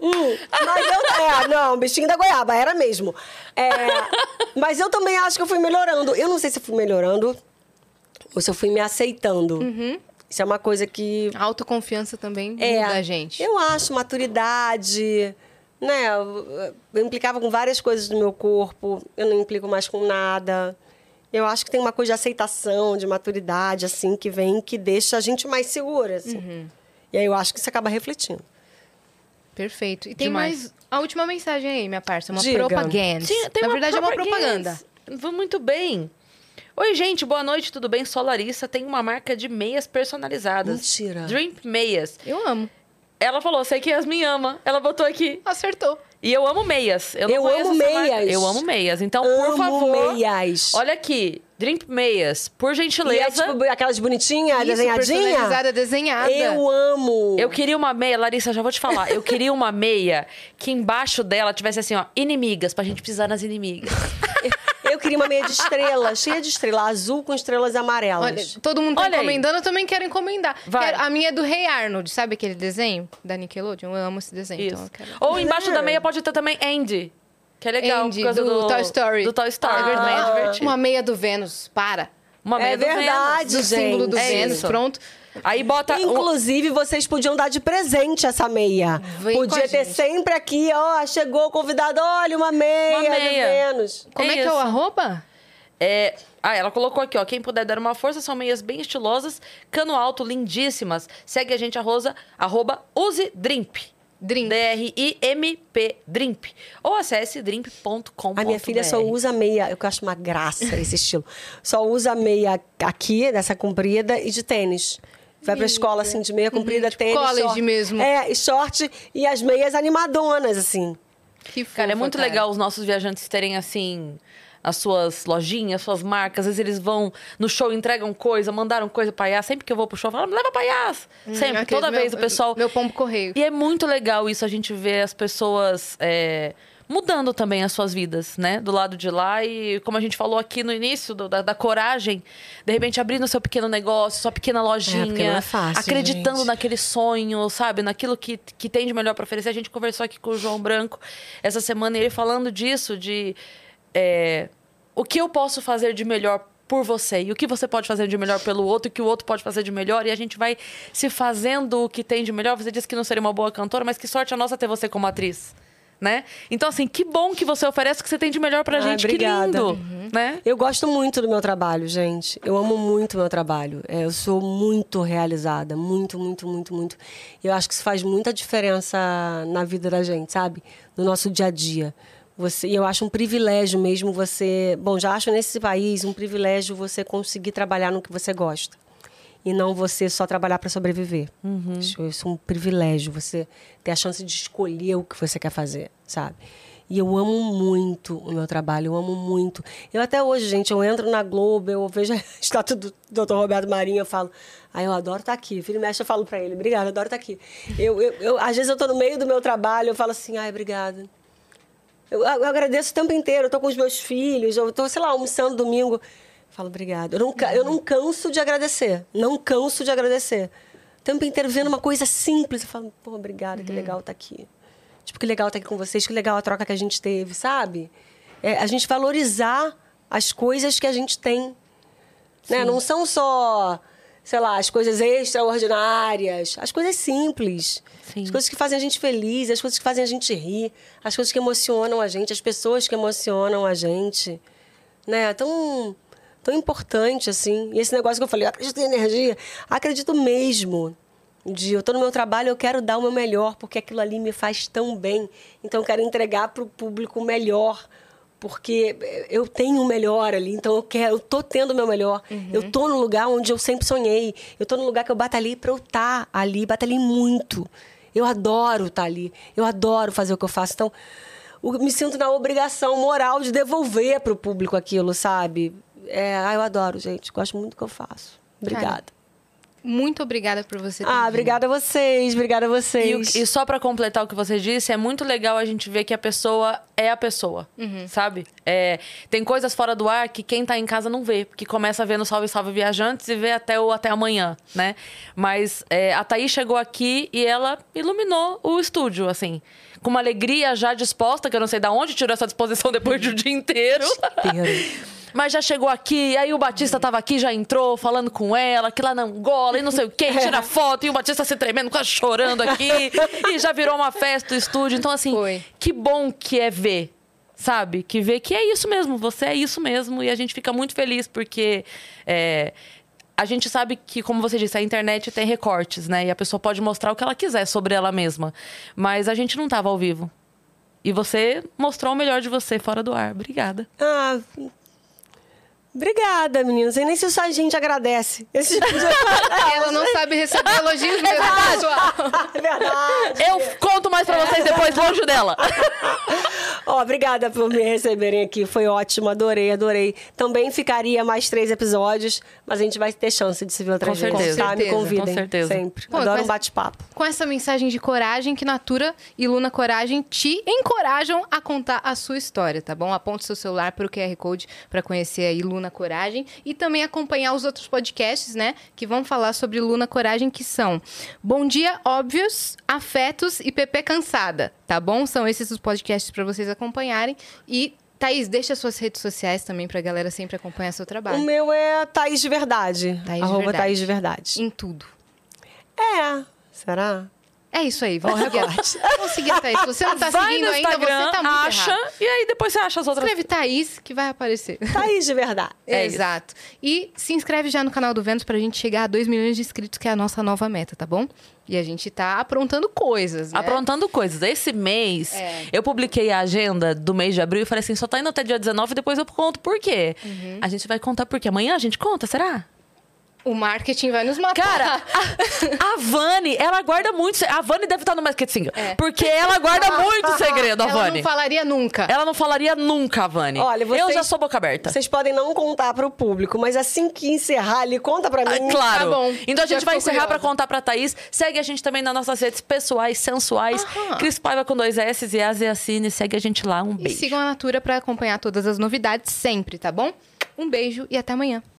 Hum, mas eu. É, não, bichinho da goiaba, era mesmo. É, mas eu também acho que eu fui melhorando. Eu não sei se eu fui melhorando ou se eu fui me aceitando. Isso é uma coisa que. A autoconfiança também É, muda a gente. Eu acho maturidade, né? Eu, eu implicava com várias coisas do meu corpo, eu não implico mais com nada. Eu acho que tem uma coisa de aceitação, de maturidade, assim, que vem que deixa a gente mais segura, assim. Uhum. E aí eu acho que isso acaba refletindo. Perfeito. E tem Demais. mais a última mensagem aí, minha parça. Uma Diga. propaganda. Sim, tem Na uma verdade, é uma propaganda. Vou Muito bem. Oi, gente, boa noite, tudo bem? Sou Larissa, tem uma marca de meias personalizadas. Mentira. Dream Meias. Eu amo. Ela falou, sei que Yasmin ama. Ela botou aqui. Acertou. E eu amo meias. Eu, não Eu conheço amo essa marca. meias. Eu amo meias. Então, por Amo favor. meias. Olha aqui. Dream Meias, por E é gentileza. tipo aquelas bonitinhas, desenhadinhas. personalizada, desenhada. Eu amo. Eu queria uma meia, Larissa, já vou te falar. Eu queria uma meia que embaixo dela tivesse assim, ó, inimigas, pra gente pisar nas inimigas. Eu queria uma meia de estrela, cheia de estrela, azul com estrelas amarelas. Olha, todo mundo tá Olha aí. encomendando, eu também quero encomendar. Vai. Quero- a minha é do Rei Arnold, sabe aquele desenho da Nickelodeon? Eu amo esse desenho, então quero. Ou embaixo É. da meia pode ter também Andy. Que é legal. Andy, por causa do, do, Toy Story. Do Toy Story, É é verdade. divertido. Uma meia do Vênus, para. Uma É meia do verdade. Vênus. Do símbolo do. É Vênus, isso. pronto. Aí bota... um- Inclusive, vocês podiam dar de presente essa meia. Vem Podia ter gente. sempre aqui, ó, chegou o convidado, olha, uma meia, Uma meia. de Vênus. Como é, que é o arroba? É... Ah, ela colocou aqui, ó. Quem puder dar uma força, são meias bem estilosas, cano alto, lindíssimas. Segue a gente, arroza, arroba use Drimp. Drink. D-R-I-M-P, Drimp. Ou acesse drimp.com. A minha filha só usa meia, eu acho uma graça esse estilo. Só usa meia aqui, dessa comprida, e de tênis. Vai pra escola, assim, de meia comprida, tênis, college short. mesmo. É, e short e as meias animadonas, assim. Que Cara, é fofa, muito cara. legal os nossos viajantes terem, assim, as suas lojinhas, suas marcas. Às vezes eles vão no show, entregam coisa, mandaram coisa pra Yas. Sempre que eu vou pro show, falam, leva pra Yas. Sempre, Aquele toda meu- vez o pessoal... Meu pombo correio. E é muito legal isso, a gente ver as pessoas é, mudando também as suas vidas, né? Do lado de lá. E como a gente falou aqui no início do, da, da, coragem, de repente abrindo seu pequeno negócio, sua pequena lojinha. É, é fácil, acreditando gente. naquele sonho, sabe? Naquilo que, que tem de melhor para oferecer. A gente conversou aqui com o João Branco essa semana e ele falando disso, de é, o que eu posso fazer de melhor por você e o que você pode fazer de melhor pelo outro e o que o outro pode fazer de melhor e a gente vai se fazendo o que tem de melhor. Você disse que não seria uma boa cantora, mas que sorte a nossa ter você como atriz. Né? Então, assim, que bom que você oferece o que você tem de melhor pra gente. Obrigada. Que lindo, uhum. né? Eu gosto muito do meu trabalho, gente. Eu amo muito o meu trabalho. É, eu sou muito realizada. Muito, muito, muito, muito. Eu acho que isso faz muita diferença na vida da gente, sabe? No nosso dia a dia. Você, e eu acho um privilégio mesmo você. Bom, já acho nesse país um privilégio você conseguir trabalhar no que você gosta. E não você só trabalhar para sobreviver. Uhum. Isso, isso é um privilégio, você ter a chance de escolher o que você quer fazer, sabe? E eu amo muito o meu trabalho, eu amo muito. Eu até hoje, gente, eu entro na Globo, eu vejo a estátua do Dr. Roberto Marinho, eu falo, ah, eu adoro estar tá aqui. Filho mexe, eu falo para ele, obrigada, eu adoro estar tá aqui. Eu, eu, eu, às vezes eu estou no meio do meu trabalho, eu falo assim, ai, obrigada. Eu, eu agradeço o tempo inteiro, eu tô com os meus filhos, eu tô, sei lá, almoçando domingo. Falo, obrigada. Eu não, eu não canso de agradecer. Não canso de agradecer. O tempo inteiro vendo uma coisa simples. Eu falo, pô, obrigada, que legal estar tá aqui. Tipo, que legal estar tá aqui com vocês, que legal a troca que a gente teve, sabe? É, a gente valorizar as coisas que a gente tem. Né? Não são só sei lá, as coisas extraordinárias, as coisas simples. Sim. As coisas que fazem a gente feliz, as coisas que fazem a gente rir, as coisas que emocionam a gente, as pessoas que emocionam a gente. Né? Tão, tão importante, assim. E esse negócio que eu falei, eu acredito em energia, acredito mesmo. De eu estou no meu trabalho, eu quero dar o meu melhor, porque aquilo ali me faz tão bem. Então, eu quero entregar para o público o melhor porque eu tenho o melhor ali, então eu quero, eu tô tendo o meu melhor. Uhum. Eu tô no lugar onde eu sempre sonhei. Eu tô no lugar que eu batalhei para eu estar tá ali, batalhei muito. Eu adoro estar tá ali. Eu adoro fazer o que eu faço. Então, eu me sinto na obrigação moral de devolver para o público aquilo, sabe? É, ah, eu adoro, gente. Gosto muito do que eu faço. Obrigada. Cara, muito obrigada por você ter Ah, vindo. obrigada a vocês, obrigada a vocês. E, e, só para completar o que você disse, é muito legal a gente ver que a pessoa é a pessoa, uhum. sabe? É, tem coisas fora do ar que quem tá em casa não vê, porque começa a ver no Salve Salve Viajantes e vê até o até amanhã, né? Mas é, a Thaís chegou aqui e ela iluminou o estúdio, assim com uma alegria já disposta, que eu não sei de onde tirou essa disposição depois do dia inteiro. Mas já chegou aqui, aí o Batista tava aqui, já entrou falando com ela, que lá não gola e não sei o quê, tira foto, e o Batista se tremendo, quase chorando aqui. e já virou uma festa o estúdio. Então, assim, Foi. que bom que é ver sabe? Que vê que é isso mesmo, você é isso mesmo. E a gente fica muito feliz porque é, a gente sabe que, como você disse, a internet tem recortes, né? E a pessoa pode mostrar o que ela quiser sobre ela mesma. Mas a gente não estava ao vivo. E você mostrou o melhor de você fora do ar. Obrigada. Ah, Obrigada, meninas. E nem se só a gente agradece. Esse tipo de... Ela não sabe receber elogios mesmo, é pessoal. É verdade. Eu conto mais pra vocês depois, longe dela. Ó, oh, obrigada por me receberem aqui. Foi ótimo, adorei, adorei. Também ficaria mais três episódios, mas a gente vai ter chance de se ver outra com vez. Certeza. Tá? Me convidem. Com certeza. Sempre. Pô, Adoro um bate-papo. Com essa mensagem de coragem que Natura e Luna Coragem te encorajam a contar a sua história, tá bom? Aponte seu celular para o QR Code para conhecer aí Luna Luna Coragem e também acompanhar os outros podcasts, né, que vão falar sobre Luna Coragem, que são Bom Dia Óbvios, Afetos e PP Cansada, tá bom? São esses os podcasts para vocês acompanharem e Thaís, deixa suas redes sociais também pra galera sempre acompanhar seu trabalho. O meu é Thaís de Verdade. Thaís Arroba de Verdade. Thaís de Verdade. Em tudo. É. Será? É isso aí, vamos seguir. vamos seguir a Thaís. Se você não tá vai seguindo ainda, Instagram, você tá muito acha, errado. e aí depois você acha as outras. Escreve Thaís que vai aparecer. Thaís de Verdade. É Exato. E se inscreve já no canal do Vênus pra gente chegar a 2 milhões de inscritos, que é a nossa nova meta, tá bom? E a gente tá aprontando coisas, né? Aprontando coisas. Esse mês, É. eu publiquei a agenda do mês de abril e falei assim: só tá indo até dia 19 e depois eu conto por quê. Uhum. A gente vai contar por quê. Amanhã a gente conta, será? O marketing vai nos matar. Cara, a, a Vani, ela guarda muito. A Vani deve estar no marketing. É. Porque ela guarda muito segredo, a ela Vani. não falaria nunca. Ela não falaria nunca, a Vani. Olha, Eu vocês- já sou boca aberta. Vocês podem não contar para o público, mas assim que encerrar ali, conta para mim. Ah, Claro. Tá bom. Então a gente Já vai encerrar pra curiosa. contar pra Thaís. Segue a gente também nas nossas redes pessoais, sensuais. Aham. Cris Paiva com dois S e a Zeacine. Segue a gente lá. Um E beijo. sigam a Natura pra acompanhar todas as novidades sempre, tá bom? Um beijo e até amanhã.